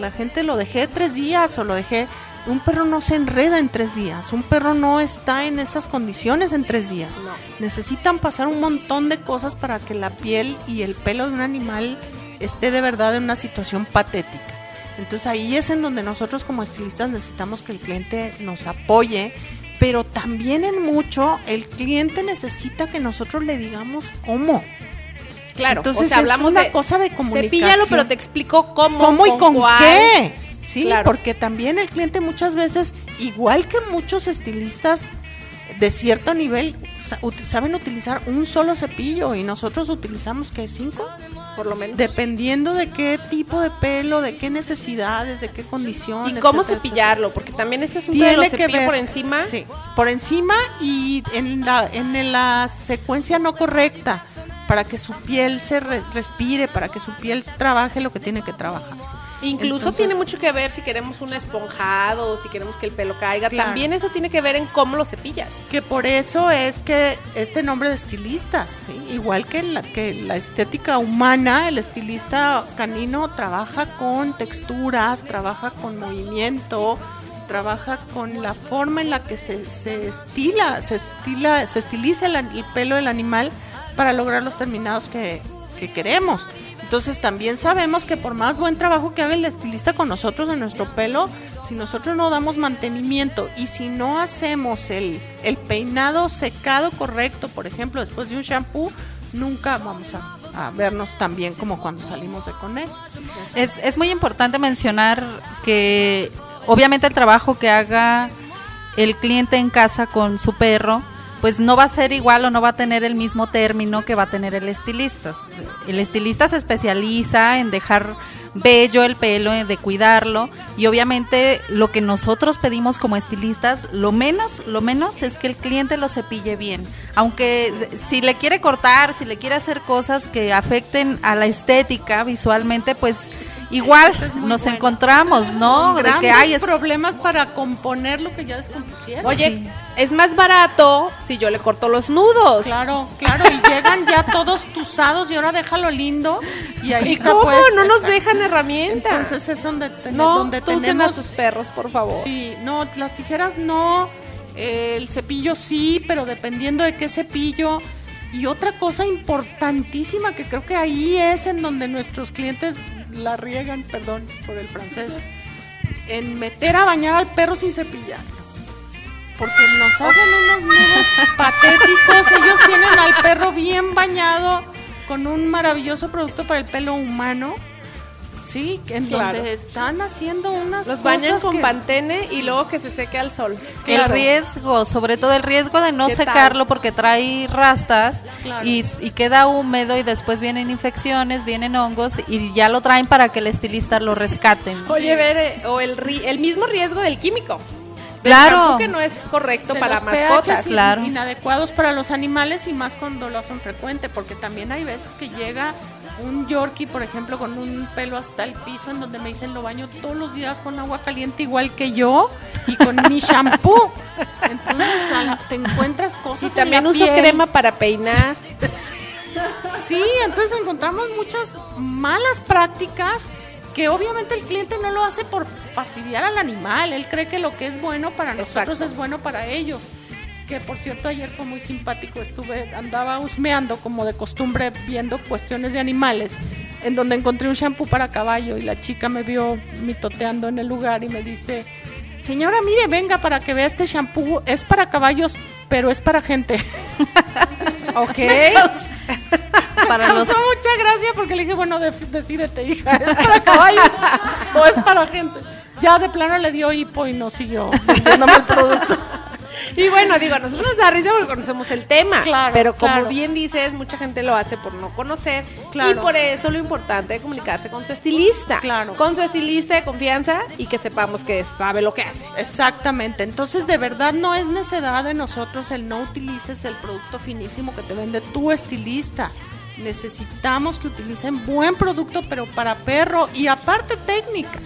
La gente lo dejé tres días o lo dejé... Un perro no se enreda en tres días. Un perro no está en esas condiciones en tres días. No. Necesitan pasar un montón de cosas para que la piel y el pelo de un animal esté de verdad en una situación patética. Entonces ahí es en donde nosotros como estilistas necesitamos que el cliente nos apoye, pero también en mucho el cliente necesita que nosotros le digamos cómo. Claro, Entonces o sea, hablamos es una de cosa de comunicación. Cepíllalo, pero te explico cómo, ¿Cómo y con cuál. qué? Sí, Claro. porque también el cliente muchas veces, igual que muchos estilistas de cierto nivel, saben utilizar un solo cepillo y nosotros utilizamos que cinco, por lo menos. dependiendo de qué tipo de pelo, de qué necesidades, de qué condición. y cómo etcétera, cepillarlo, porque también este tiene de los que ver por encima. sí, por encima y en la en la secuencia no correcta para que su piel se re- respire para que su piel trabaje lo que tiene que trabajar Incluso Entonces- tiene mucho que ver si queremos un esponjado, si queremos que el pelo caiga. Claro. También eso tiene que ver en cómo lo cepillas. que por eso es que este nombre de estilistas ¿sí? igual que la que la estética humana el estilista canino trabaja con texturas trabaja con movimiento trabaja con la forma en la que se, se estila se estila se estiliza el, el pelo del animal para lograr los terminados que, que queremos entonces también sabemos que por más buen trabajo que haga el estilista con nosotros en nuestro pelo, si nosotros no damos mantenimiento y si no hacemos el, el peinado secado correcto, por ejemplo, después de un shampoo, nunca vamos a, vernos tan bien como cuando salimos de con él. Es, es muy importante mencionar que obviamente el trabajo que haga el cliente en casa con su perro, pues no va a ser igual o no va a tener el mismo término que va a tener el estilista. El estilista se especializa en dejar bello el pelo, de cuidarlo y obviamente lo que nosotros pedimos como estilistas, lo menos, lo menos es que el cliente lo cepille bien. Aunque si le quiere cortar, si le quiere hacer cosas que afecten a la estética visualmente, pues igual es nos bueno. encontramos, ¿no? Con De que hay problemas para componer lo que ya descompusieron. Oye, Sí. Es más barato si yo le corto los nudos. Claro, claro, y llegan ya todos tusados y ahora déjalo lindo. Y ahí ¿Y está, cómo? pues, no nos dejan herramientas. Entonces es donde, ten- no, donde tenemos a sus perros, por favor. Sí, no, las tijeras no, el cepillo sí, pero dependiendo de qué cepillo. Y otra cosa importantísima que creo que ahí es en donde nuestros clientes la riegan, perdón por el francés, en meter a bañar al perro sin cepillar. Porque nos hacen unos nudos patéticos. Ellos tienen al perro bien bañado con un maravilloso producto para el pelo humano. Sí, en Claro. donde están haciendo unas Los bañan con que- pantene y luego que se seque al sol. El riesgo, sobre todo el riesgo de no secarlo porque trae rastas Claro. y, y queda húmedo y después vienen infecciones, vienen hongos y ya lo traen para que el estilista lo rescate. Oye, ver, o el, ri- el mismo riesgo del químico. Claro. que no es correcto de para los mascotas. claro. inadecuados para los animales y más cuando lo hacen frecuente, porque también hay veces que llega un Yorkie, por ejemplo, con un pelo hasta el piso, en donde me dicen lo baño todos los días con agua caliente igual que yo y con mi shampoo. Entonces al- te encuentras cosas Y en también la uso piel. crema para peinar. Sí, entonces encontramos muchas malas prácticas que obviamente el cliente no lo hace por fastidiar al animal, él cree que lo que es bueno para nosotros Exacto. es bueno para ellos. Que por cierto ayer fue muy simpático, estuve, andaba husmeando como de costumbre viendo cuestiones de animales, en donde encontré un shampoo para caballo y la chica me vio mitoteando en el lugar y me dice, señora, mire, venga para que vea este shampoo, es para caballos, pero es para gente. ok. Para Me los causó mucha gracia porque le dije, bueno, de- decídete, hija, ¿es para caballos o es para gente? Ya de plano le dio hipo y no siguió vendiéndome el producto. Y bueno, digo, a nosotros nos da risa porque conocemos el tema. Claro, pero como claro. bien dices, mucha gente lo hace por no conocer. Claro. Y por eso lo importante es comunicarse con su estilista. Claro. Con su estilista de confianza y que sepamos que sabe lo que hace. Exactamente, entonces de verdad no es necedad de nosotros el no utilices el producto finísimo que te vende tu estilista. Necesitamos que utilicen buen producto, pero para perro y aparte técnica.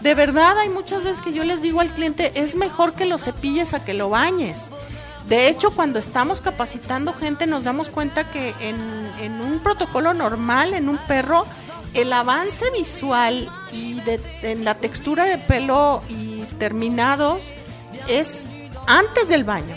De verdad hay muchas veces que yo les digo al cliente, es mejor que lo cepilles a que lo bañes. De hecho, cuando estamos capacitando gente nos damos cuenta que en, un protocolo normal, en un perro, el avance visual y de, en la textura de pelo y terminados es antes del baño.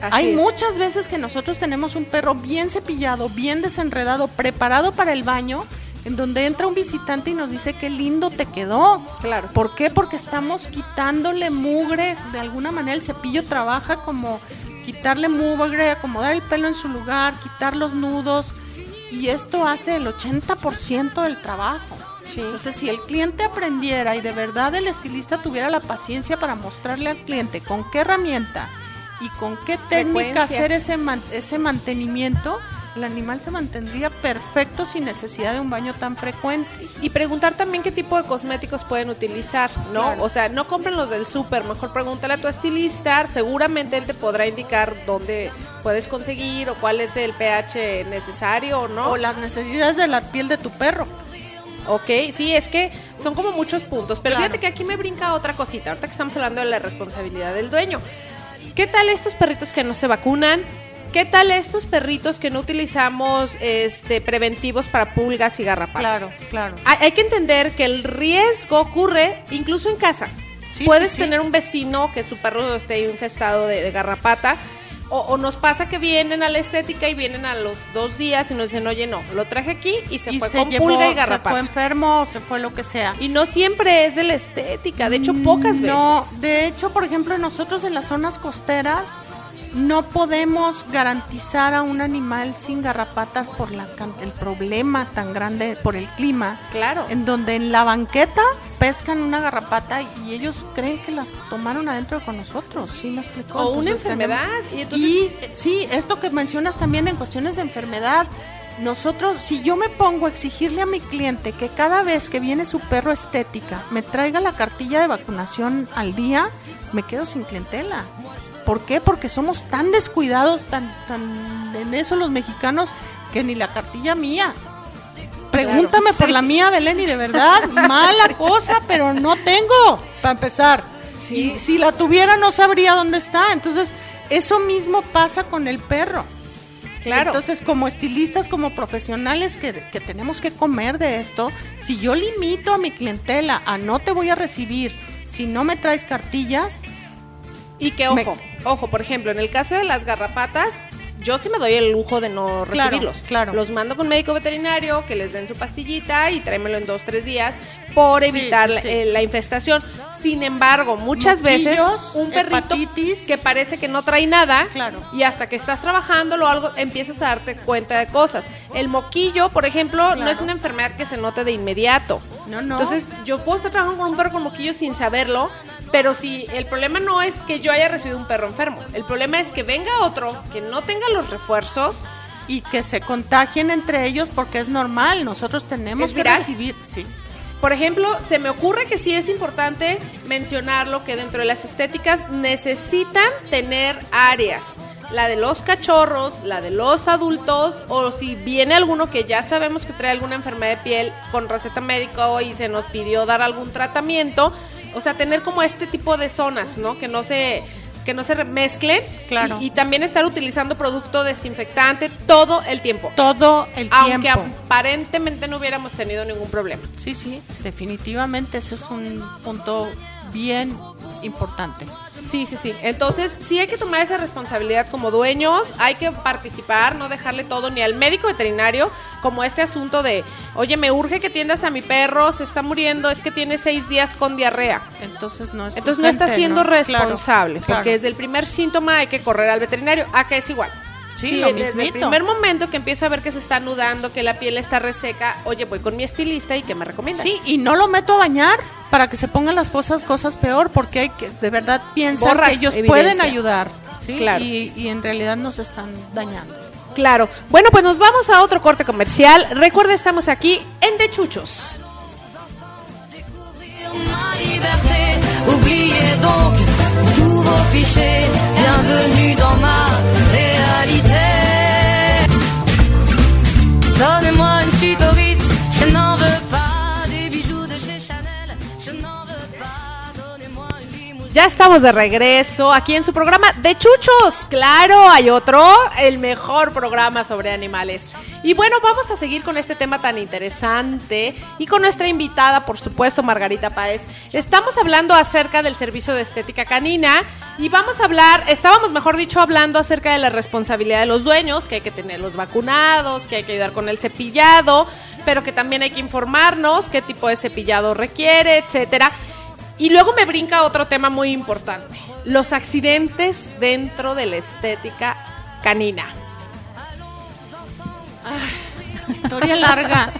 Así Hay es. muchas veces que nosotros tenemos un perro bien cepillado, bien desenredado, preparado para el baño, en donde entra un visitante y nos dice qué lindo te quedó. Claro. ¿Por qué? Porque estamos quitándole mugre, de alguna manera el cepillo trabaja como quitarle mugre, acomodar el pelo en su lugar, quitar los nudos y esto hace el 80% del trabajo. Entonces, si el cliente aprendiera y de verdad el estilista tuviera la paciencia para mostrarle al cliente con qué herramienta y con qué técnica hacer ese, man- ese mantenimiento, el animal se mantendría perfecto sin necesidad de un baño tan frecuente. Y preguntar también qué tipo de cosméticos pueden utilizar, ¿no? Claro. O sea, no compren los del súper, mejor pregúntale a tu estilista, seguramente él te podrá indicar dónde puedes conseguir o cuál es el pH necesario o no. O las necesidades de la piel de tu perro. Ok, sí, es que son como muchos puntos. Pero Claro. fíjate que aquí me brinca otra cosita, ahorita que estamos hablando de la responsabilidad del dueño. ¿Qué tal estos perritos que no se vacunan? ¿Qué tal estos perritos que no utilizamos este, preventivos para pulgas y garrapatas? Claro, claro. Hay, que entender que el riesgo ocurre incluso en casa. Sí, Puedes sí, sí. tener un vecino que su perro esté infestado de, de garrapata. O, o nos pasa que vienen a la estética y vienen a los dos días y nos dicen, oye, no, lo traje aquí y se y fue se con llevó, pulga y se garrapata. fue enfermo o se fue lo que sea. Y no siempre es de la estética, de hecho pocas No, veces. de hecho, por ejemplo, nosotros en las zonas costeras no podemos garantizar a un animal sin garrapatas por la, el problema tan grande por el clima. Claro. En donde en la banqueta pescan una garrapata y ellos creen que las tomaron adentro con nosotros. ¿Sí me explicó? O una tenemos- enfermedad. Y entonces, y sí, esto que mencionas también en cuestiones de enfermedad. Nosotros, si yo me pongo a exigirle a mi cliente que cada vez que viene su perro estética me traiga la cartilla de vacunación al día, me quedo sin clientela. ¿Por qué? Porque somos tan descuidados, tan, tan en eso los mexicanos, que ni la cartilla mía. Pregúntame por la mía, Belén, y de verdad, mala cosa, pero no tengo, para empezar. Y si la tuviera, no sabría dónde está. Entonces, eso mismo pasa con el perro. claro. Entonces, como estilistas, como profesionales que, que tenemos que comer de esto, si yo limito a mi clientela a no te voy a recibir si no me traes cartillas, y que me- ojo, ojo, por ejemplo, en el caso de las garrapatas, yo sí me doy el lujo de no recibirlos. claro. Los mando con médico veterinario, que les den su pastillita y tráemelo en dos, tres días por Sí, evitar sí, eh, la infestación. Sin embargo, muchas veces un perrito hepatitis. que parece que no trae nada Claro. y hasta que estás trabajando o algo empiezas a darte cuenta de cosas. El moquillo, por ejemplo, no es una enfermedad que se note de inmediato. No, no. Entonces, yo puedo estar trabajando con un perro con moquillo sin saberlo, pero si el problema no es que yo haya recibido un perro enfermo, el problema es que venga otro que no tenga los refuerzos. y que se contagien entre ellos porque es normal. Nosotros tenemos que recibir. Sí. Por ejemplo, se me ocurre que sí es importante mencionarlo que dentro de las estéticas necesitan tener áreas. La de los cachorros, la de los adultos, o si viene alguno que ya sabemos que trae alguna enfermedad de piel con receta médica y se nos pidió dar algún tratamiento. O sea, tener como este tipo de zonas, ¿no? Que no se que no se mezclen. Claro. Y, y también estar utilizando producto desinfectante todo el tiempo. Todo el Aunque tiempo. aparentemente no hubiéramos tenido ningún problema. Sí, sí, definitivamente ese es un punto bien importante. Sí, sí, sí. Entonces, sí hay que tomar esa responsabilidad como dueños, hay que participar, no dejarle todo ni al médico veterinario, como este asunto de, oye, me urge que atiendas a mi perro, se está muriendo, es que tiene seis días con diarrea. Entonces no es Entonces no está siendo responsable, claro. porque desde el primer síntoma hay que correr al veterinario. Acá es igual. Sí, lo desde el mismito. primer momento que empiezo a ver que se está anudando, que la piel está reseca, oye, voy con mi estilista y que me recomienda. Sí, y no lo meto a bañar para que se pongan las cosas, cosas peor, porque hay que, de verdad piensan Borras que ellos evidencia. pueden ayudar, ¿sí? Claro. Y, y en realidad nos están dañando. Claro. Bueno, pues nos vamos a otro corte comercial. Recuerda, estamos aquí en De Chuchos. Bienvenue dans ma réalité. Donnez-moi une suite au Ritz. Je n'en veux pas Ya estamos de regreso aquí en su programa de Chuchos. Claro, hay otro, el mejor programa sobre animales. Y bueno, vamos a seguir con este tema tan interesante y con nuestra invitada, por supuesto, Margarita Páez. Estamos hablando acerca del servicio de estética canina y vamos a hablar, estábamos mejor dicho hablando acerca de la responsabilidad de los dueños, que hay que tenerlos vacunados, que hay que ayudar con el cepillado. pero que también hay que informarnos qué tipo de cepillado requiere, etcétera. Y luego me brinca otro tema muy importante, los accidentes dentro de la estética canina. Historia larga.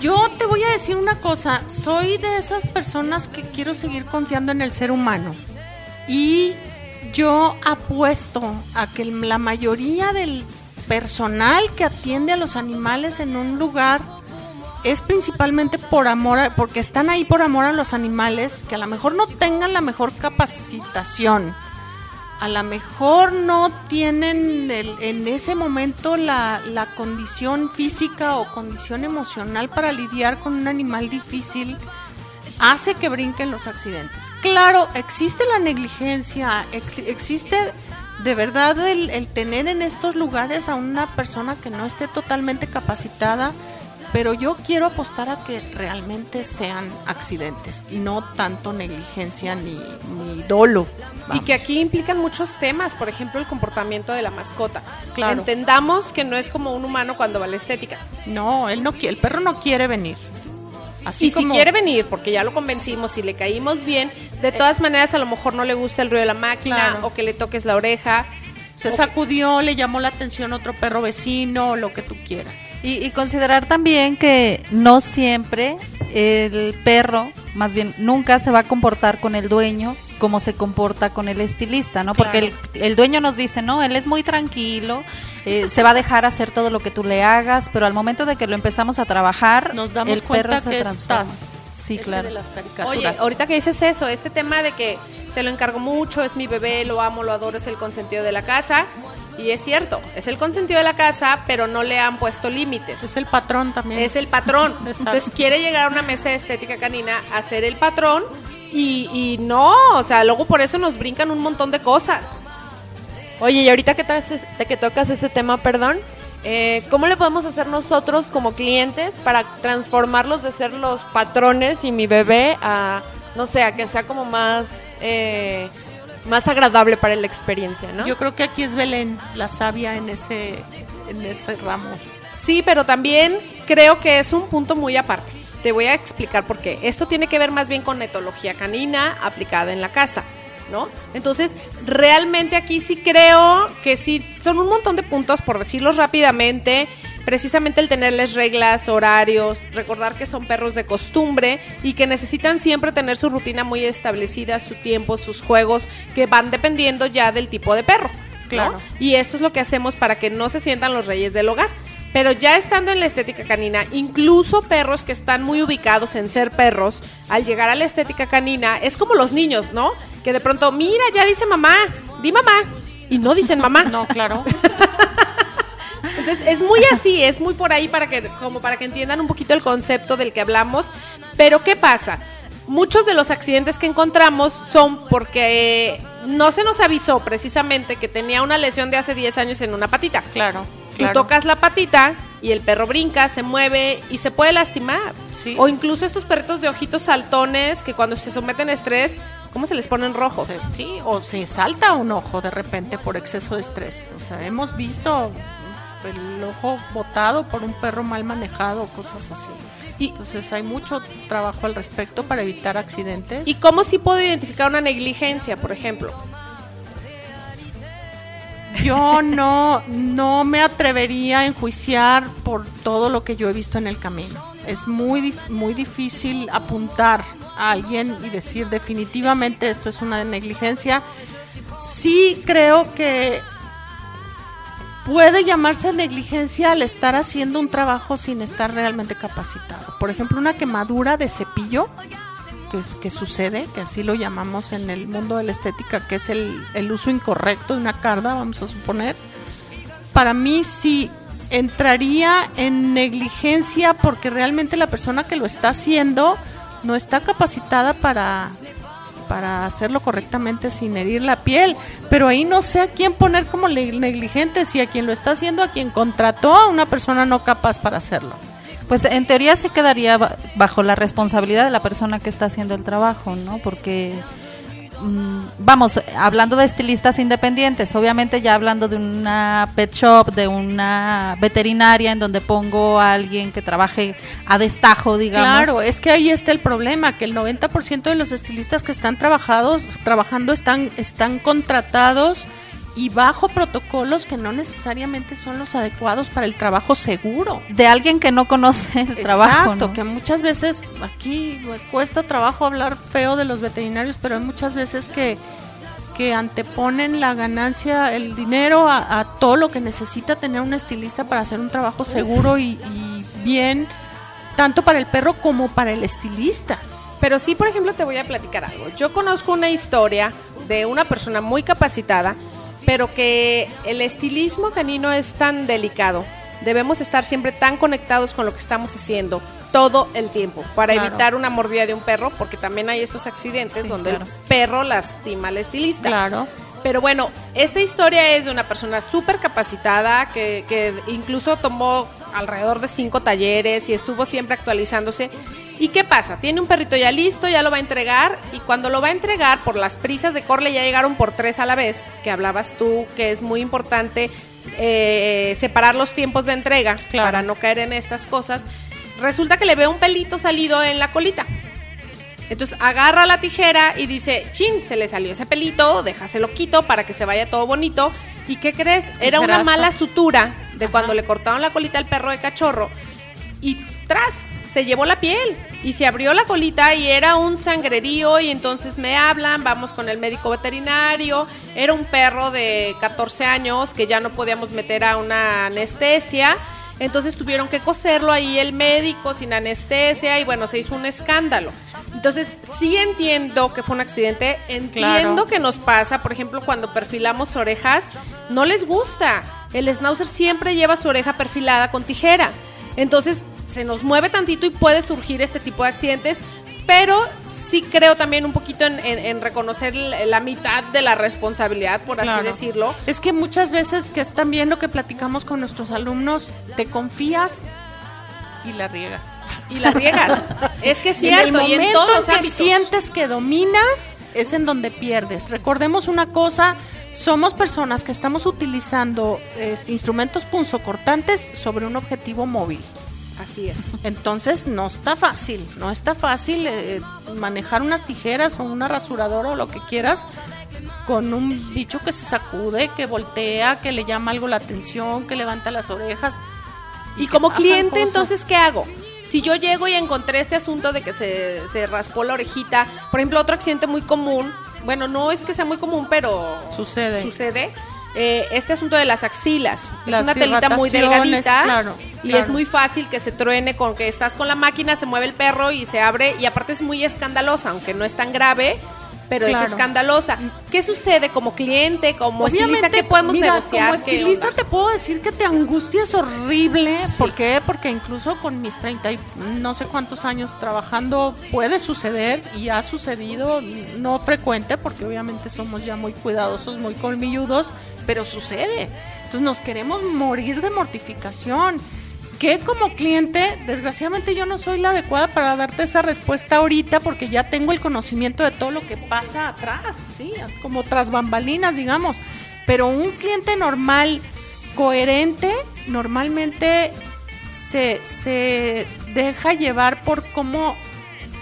Yo te voy a decir una cosa, soy de esas personas que quiero seguir confiando en el ser humano. Y yo apuesto a que la mayoría del personal que atiende a los animales en un lugar es principalmente por amor, porque están ahí por amor a los animales, que a lo mejor no tengan la mejor capacitación, a lo mejor no tienen el- en ese momento la, la condición física o condición emocional para lidiar con un animal difícil, hace que brinquen los accidentes. Claro, existe la negligencia, ex- existe de verdad el tener en estos lugares a una persona que no esté totalmente capacitada, pero yo quiero apostar a que realmente sean accidentes, no tanto negligencia ni, ni dolo. Y que aquí implican muchos temas, por ejemplo, el comportamiento de la mascota. Claro. Entendamos que no es como un humano cuando va a la estética. No, él no quiere, el perro no quiere venir. Así y si quiere venir, porque ya lo convencimos y le caímos bien, de todas maneras a lo mejor no le gusta el ruido de la máquina Claro. o que le toques la oreja. se sacudió, le llamó la atención otro perro vecino, lo que tú quieras. Y, y considerar también que no siempre el perro, más bien nunca se va a comportar con el dueño como se comporta con el estilista, ¿no? Porque el, el dueño nos dice, no, él es muy tranquilo, eh, se va a dejar hacer todo lo que tú le hagas, pero al momento de que lo empezamos a trabajar, Nos damos el perro se que transforma. estás. Sí, Ese claro. de las caricaturas. Oye, ahorita que dices eso, este tema de que te lo encargo mucho, es mi bebé, lo amo, lo adoro, es el consentido de la casa. Y es cierto, es el consentido de la casa, pero no le han puesto límites. es el patrón también. Es el patrón. Exacto. Entonces quiere llegar a una mesa de estética canina a ser el patrón y, y no, o sea, luego por eso nos brincan un montón de cosas. Oye, y ahorita que, tocas es- que tocas ese tema, perdón, eh, ¿cómo le podemos hacer nosotros como clientes para transformarlos de ser los patrones y mi bebé a, no sé, a que sea como más, eh, más agradable para la experiencia, ¿no? Yo creo que aquí es Belén, la sabia en ese, en ese ramo. Sí, pero también creo que es un punto muy aparte. Te voy a explicar por qué. Esto tiene que ver más bien con etología canina aplicada en la casa, ¿no? Entonces, realmente aquí sí creo que sí, son un montón de puntos, por decirlos rápidamente. Precisamente el tenerles reglas, horarios, recordar que son perros de costumbre y que necesitan siempre tener su rutina muy establecida, su tiempo, sus juegos, que van dependiendo ya del tipo de perro. ¿no? Claro. Y esto es lo que hacemos para que no se sientan los reyes del hogar. Pero ya estando en la estética canina, incluso perros que están muy ubicados en ser perros, al llegar a la estética canina, es como los niños, ¿no? Que de pronto, mira, ya dice mamá, di mamá, y no dicen mamá. No, claro. Entonces es muy así, es muy por ahí para que, como para que entiendan un poquito el concepto del que hablamos. Pero ¿qué pasa? Muchos de los accidentes que encontramos son porque no se nos avisó precisamente que tenía una lesión de hace 10 años en una patita. Claro, Tú claro. tocas la patita y el perro brinca, se mueve y se puede lastimar. Sí. O incluso estos perritos de ojitos saltones que cuando se someten a estrés, ¿cómo se les ponen rojos? Sí, o se salta un ojo de repente por exceso de estrés. O sea, hemos visto el ojo botado por un perro mal manejado, cosas así. Y entonces hay mucho trabajo al respecto para evitar accidentes. ¿Y cómo sí puedo identificar una negligencia, por ejemplo? Yo no, no me atrevería a enjuiciar por todo lo que yo he visto en el camino. Es muy, muy difícil apuntar a alguien y decir definitivamente esto es una negligencia. Sí creo que puede llamarse negligencia al estar haciendo un trabajo sin estar realmente capacitado. Por ejemplo, una quemadura de cepillo que, sucede, que así lo llamamos en el mundo de la estética, que es el, el uso incorrecto de una carda, vamos a suponer. Para mí sí entraría en negligencia porque realmente la persona que lo está haciendo no está capacitada para, para hacerlo correctamente sin herir la piel. Pero ahí no sé a quién poner como negligente, si a quien lo está haciendo, a quien contrató a una persona no capaz para hacerlo. Pues en teoría se quedaría ba- bajo la responsabilidad de la persona que está haciendo el trabajo, ¿no? Porque mm, vamos, hablando de estilistas independientes, obviamente ya hablando de una pet shop, de una veterinaria en donde pongo a alguien que trabaje a destajo, digamos. Claro, es que ahí está el problema, que el 90% de los estilistas que están trabajados, trabajando están, están contratados y bajo protocolos que no necesariamente son los adecuados para el trabajo seguro. De alguien que no conoce el trabajo. Exacto, ¿no? que muchas veces aquí me cuesta trabajo hablar feo de los veterinarios, pero hay muchas veces que, que anteponen la ganancia, el dinero a, a todo lo que necesita tener un estilista para hacer un trabajo seguro y, y bien, tanto para el perro como para el estilista. Pero sí, por ejemplo, te voy a platicar algo. Yo conozco una historia de una persona muy capacitada, pero que el estilismo canino es tan delicado. Debemos estar siempre tan conectados con lo que estamos haciendo todo el tiempo para Claro. evitar una mordida de un perro, porque también hay estos accidentes Sí, donde claro. el perro lastima al estilista. Claro. Pero bueno, esta historia es de una persona súper capacitada que, que incluso tomó alrededor de cinco talleres y estuvo siempre actualizándose. ¿Y qué pasa? Tiene un perrito ya listo, ya lo va a entregar y cuando lo va a entregar por las prisas de Corle ya llegaron por tres a la vez, que hablabas tú, que es muy importante eh, separar los tiempos de entrega Claro. para no caer en estas cosas. Resulta que le ve un pelito salido en la colita. Entonces agarra la tijera y dice, chin, se le salió ese pelito, déjaselo quito para que se vaya todo bonito. ¿Y qué crees? Era una mala sutura de cuando le cortaron la colita al perro de cachorro. Y tras, se llevó la piel y se abrió la colita y era un sangrerío y entonces me hablan, vamos con el médico veterinario. Era un perro de 14 años que ya no podíamos meter a una anestesia. Entonces tuvieron que coserlo ahí el médico sin anestesia y bueno, se hizo un escándalo. Entonces sí entiendo que fue un accidente, entiendo Claro. que nos pasa, por ejemplo, cuando perfilamos orejas, no les gusta. El schnauzer siempre lleva su oreja perfilada con tijera. Entonces se nos mueve tantito y puede surgir este tipo de accidentes, pero sí creo también un poquito en, en- en reconocer la mitad de la responsabilidad, por así decirlo. Es que muchas veces que es también lo que platicamos con nuestros alumnos, te confías y la riegas. Y la riegas. es que es Y en el cierto, y en momento todos los en que ámbitos. sientes que dominas es en donde pierdes. Recordemos una cosa, somos personas que estamos utilizando este, instrumentos punzocortantes sobre un objetivo móvil. Así es. Entonces no está fácil, no está fácil eh, manejar unas tijeras o una rasuradora o lo que quieras con un bicho que se sacude, que voltea, que le llama algo la atención, que levanta las orejas. Y como cliente, cosas. entonces, ¿qué hago? Si yo llego y encontré este asunto de que se, se raspó la orejita, por ejemplo, otro accidente muy común, bueno, no es que sea muy común, pero Sucede. sucede, eh, este asunto de las axilas. Las es una telita muy delgadita claro, y claro. es muy fácil que se truene con que estás con la máquina, se mueve el perro y se abre y aparte es muy escandalosa, aunque no es tan grave. Pero Claro. es escandalosa. ¿Qué sucede como cliente, como estilista? ¿Qué podemos mira, negociar? Como ¿Qué estilista te puedo decir que te angustias horrible. ¿Por qué? Porque incluso con mis 30 y no sé cuántos años trabajando puede suceder y ha sucedido, no frecuente, porque obviamente somos ya muy cuidadosos, muy colmilludos, pero sucede. Entonces nos queremos morir de mortificación. Que como cliente, desgraciadamente yo no soy la adecuada para darte esa respuesta ahorita porque ya tengo el conocimiento de todo lo que pasa atrás, sí, como tras bambalinas, digamos. Pero un cliente normal, coherente, normalmente se, se deja llevar por cómo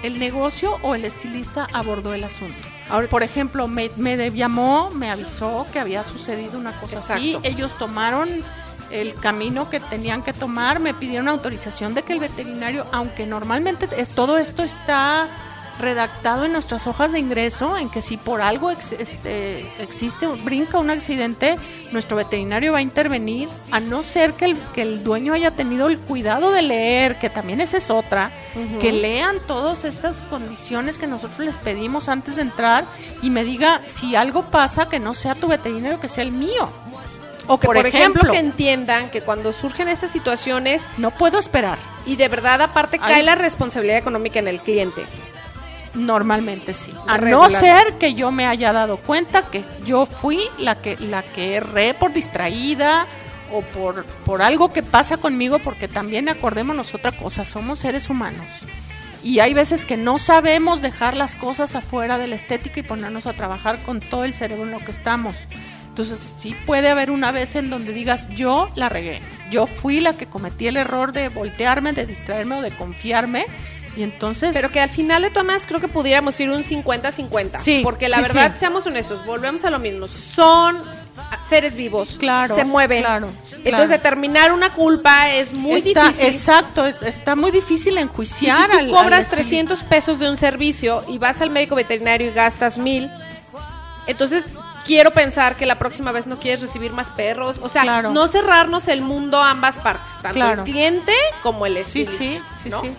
el negocio o el estilista abordó el asunto. Ahora, por ejemplo, me, me llamó, me avisó que había sucedido una cosa así. Exacto. Ellos tomaron el camino que tenían que tomar, me pidieron autorización de que el veterinario, aunque normalmente es- todo esto está redactado en nuestras hojas de ingreso, en que si por algo ex- este, existe, brinca un accidente, nuestro veterinario va a intervenir, a no ser que el, que el dueño haya tenido el cuidado de leer, que también esa es otra, que lean todas estas condiciones que nosotros les pedimos antes de entrar y me diga si algo pasa que no sea tu veterinario, que sea el mío. O que, por por, ejemplo, ejemplo, que entiendan que cuando surgen estas situaciones No puedo esperar. y de verdad aparte Ay. cae la responsabilidad económica en el cliente. Normalmente sí. A no ser que yo me haya dado cuenta que yo fui la que la que erré por distraída o por, por algo que pasa conmigo, porque también acordémonos otra cosa, somos seres humanos. Y hay veces que no sabemos dejar las cosas afuera de la estética y ponernos a trabajar con todo el cerebro en lo que estamos. Entonces, sí puede haber una vez en donde digas, yo la regué, yo fui la que cometí el error de voltearme, de distraerme o de confiarme. Y entonces... Pero que al final de todas creo que pudiéramos ir un 50-50. Sí, Porque la sí, verdad, sí. seamos honestos, volvemos a lo mismo. Son seres vivos. Claro, Se mueven. claro, Entonces, claro. determinar una culpa es muy está, difícil. Exacto, es- está muy difícil Y si enjuiciar tú al- al cobras estilista. 300 pesos de un servicio y vas al médico veterinario y gastas mil, entonces quiero pensar que la próxima vez no quieres recibir más perros. O sea, Claro. no cerrarnos el mundo a ambas partes, tanto Claro. el cliente como el estilista. sí, sí, ¿no? sí.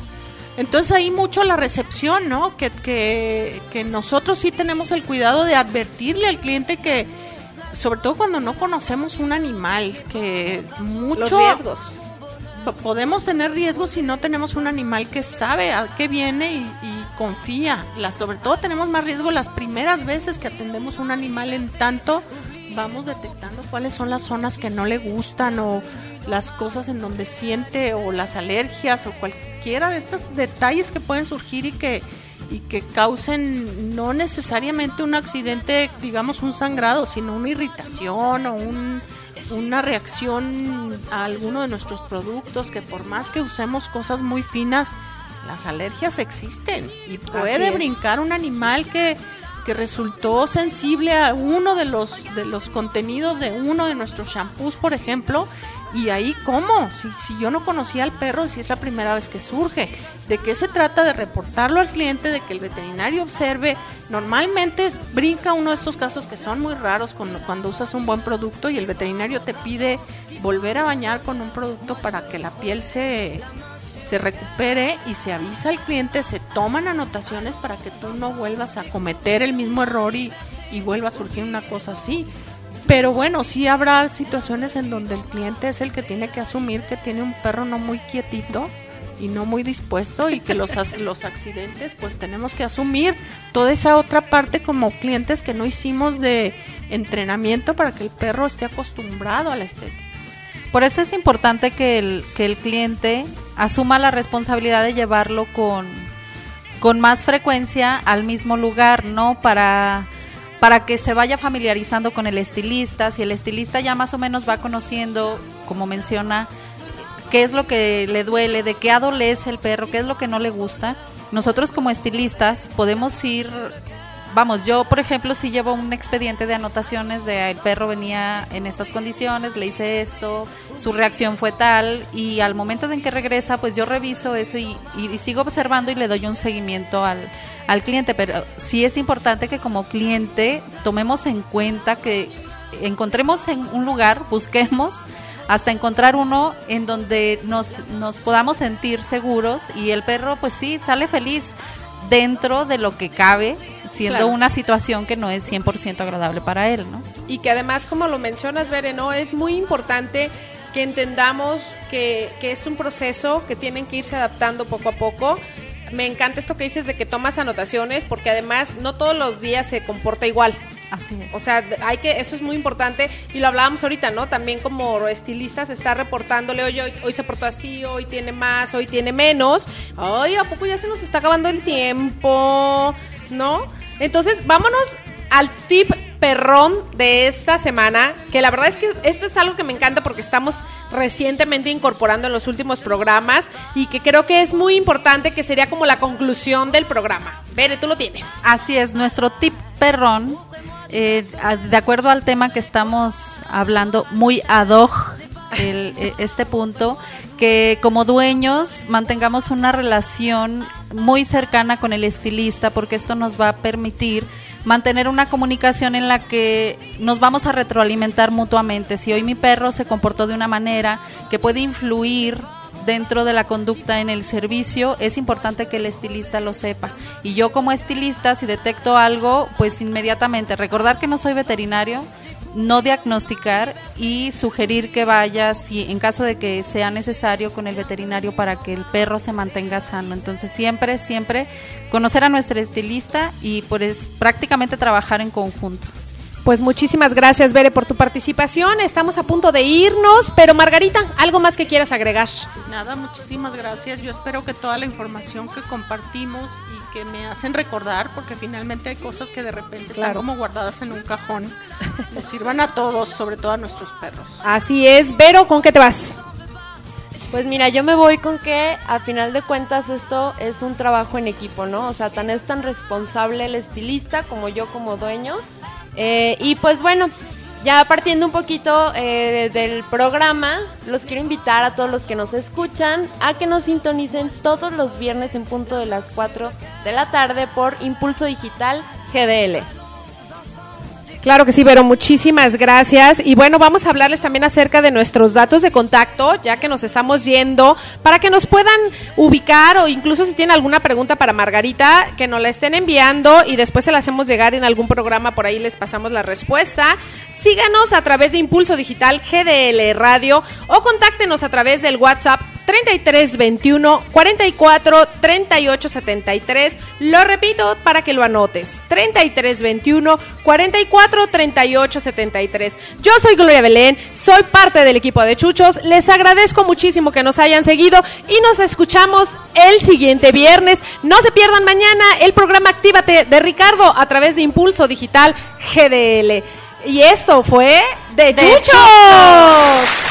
Entonces ahí mucho la recepción, ¿no? Que, que, que nosotros sí tenemos el cuidado de advertirle al cliente que, sobre todo cuando no conocemos un animal, que mucho... Los riesgos. po- Podemos tener riesgos si no tenemos un animal que sabe a qué viene y, y confía. La, sobre todo tenemos más riesgo las primeras veces que atendemos un animal en tanto vamos detectando cuáles son las zonas que no le gustan o las cosas en donde siente o las alergias o cualquiera de estos detalles que pueden surgir y que y que causen no necesariamente un accidente, digamos un sangrado, sino una irritación o un, una reacción a alguno de nuestros productos que por más que usemos cosas muy finas, las alergias existen y puede brincar un animal que, que resultó sensible a uno de los, de los contenidos de uno de nuestros shampoos, por ejemplo, y ahí cómo, si, si yo no conocía al perro, si es la primera vez que surge, de qué se trata de reportarlo al cliente, de que el veterinario observe, normalmente brinca uno de estos casos que son muy raros cuando, cuando usas un buen producto y el veterinario te pide volver a bañar con un producto para que la piel se, se recupere y se avisa al cliente, se toman anotaciones para que tú no vuelvas a cometer el mismo error y, y vuelva a surgir una cosa así. Pero bueno, sí habrá situaciones en donde el cliente es el que tiene que asumir que tiene un perro no muy quietito y no muy dispuesto y que los, los accidentes pues tenemos que asumir toda esa otra parte como clientes que no hicimos de entrenamiento para que el perro esté acostumbrado a la estética. Por eso es importante que el, que el cliente asuma la responsabilidad de llevarlo con, con más frecuencia al mismo lugar, ¿no? Para, para que se vaya familiarizando con el estilista. Si el estilista ya más o menos va conociendo, como menciona, qué es lo que le duele, de qué adolece el perro, qué es lo que no le gusta, nosotros como estilistas podemos ir Vamos, yo por ejemplo si llevo un expediente de anotaciones de el perro venía en estas condiciones, le hice esto, su reacción fue tal y al momento en que regresa pues yo reviso eso y, y sigo observando y le doy un seguimiento al, al cliente, pero sí es importante que como cliente tomemos en cuenta que encontremos en un lugar, busquemos hasta encontrar uno en donde nos, nos podamos sentir seguros y el perro pues sí sale feliz dentro de lo que cabe, siendo Claro. una situación que no es 100% agradable para él, ¿no? Y que además, como lo mencionas, Bere, ¿no? Es muy importante que entendamos que, que es un proceso que tienen que irse adaptando poco a poco. Me encanta esto que dices de que tomas anotaciones, porque además no todos los días se comporta igual. Así es. O sea, hay que, eso es muy importante y lo hablábamos ahorita, ¿no? También como estilistas está reportándole, oye, hoy, hoy se portó así, hoy tiene más, hoy tiene menos. Ay, ¿a poco ya se nos está acabando el tiempo? ¿No? Entonces, vámonos al tip perrón de esta semana, que la verdad es que esto es algo que me encanta porque estamos recientemente incorporando en los últimos programas y que creo que es muy importante, que sería como la conclusión del programa. Bere, tú lo tienes. Así es, nuestro tip perrón, eh, de acuerdo al tema que estamos hablando, muy ad hoc el- e- este punto, que como dueños mantengamos una relación muy cercana con el estilista, porque esto nos va a permitir mantener una comunicación en la que nos vamos a retroalimentar mutuamente. Si hoy mi perro se comportó de una manera que puede influir dentro de la conducta en el servicio, es importante que el estilista lo sepa. Y yo como estilista, si detecto algo, pues inmediatamente recordar que no soy veterinario, no diagnosticar y sugerir que vaya, si en caso de que sea necesario, con el veterinario para que el perro se mantenga sano. Entonces siempre, siempre conocer a nuestro estilista y pues prácticamente trabajar en conjunto. Pues muchísimas gracias, Bere, por tu participación. Estamos a punto de irnos, pero Margarita, ¿algo más que quieras agregar? Nada, muchísimas gracias. Yo espero que toda la información que compartimos y que me hacen recordar, porque finalmente hay cosas que de repente están como guardadas en un cajón, nos sirvan a todos, sobre todo a nuestros perros. Así es. Vero, ¿con qué te vas? Pues mira, yo me voy con que a final de cuentas esto es un trabajo en equipo, ¿no? O sea, tan es tan responsable el estilista como yo como dueño. Eh, y pues bueno, ya partiendo un poquito eh, del programa, los quiero invitar a todos los que nos escuchan a que nos sintonicen todos los viernes en punto de las 4 de la tarde por Impulso Digital GDL. Claro que sí, pero muchísimas gracias. Y bueno, vamos a hablarles también acerca de nuestros datos de contacto, ya que nos estamos yendo, para que nos puedan ubicar o incluso si tienen alguna pregunta para Margarita, que nos la estén enviando y después se la hacemos llegar en algún programa, por ahí les pasamos la respuesta. Síganos a través de Impulso Digital GDL Radio o contáctenos a través del WhatsApp 33 21 44 38 73. Lo repito para que lo anotes. 33 21 44 38 73. Yo soy Gloria Belén, soy parte del equipo de Chuchos. Les agradezco muchísimo que nos hayan seguido y nos escuchamos el siguiente viernes. No se pierdan mañana el programa Actívate de Ricardo a través de Impulso Digital GDL. Y esto fue de, Chuchos.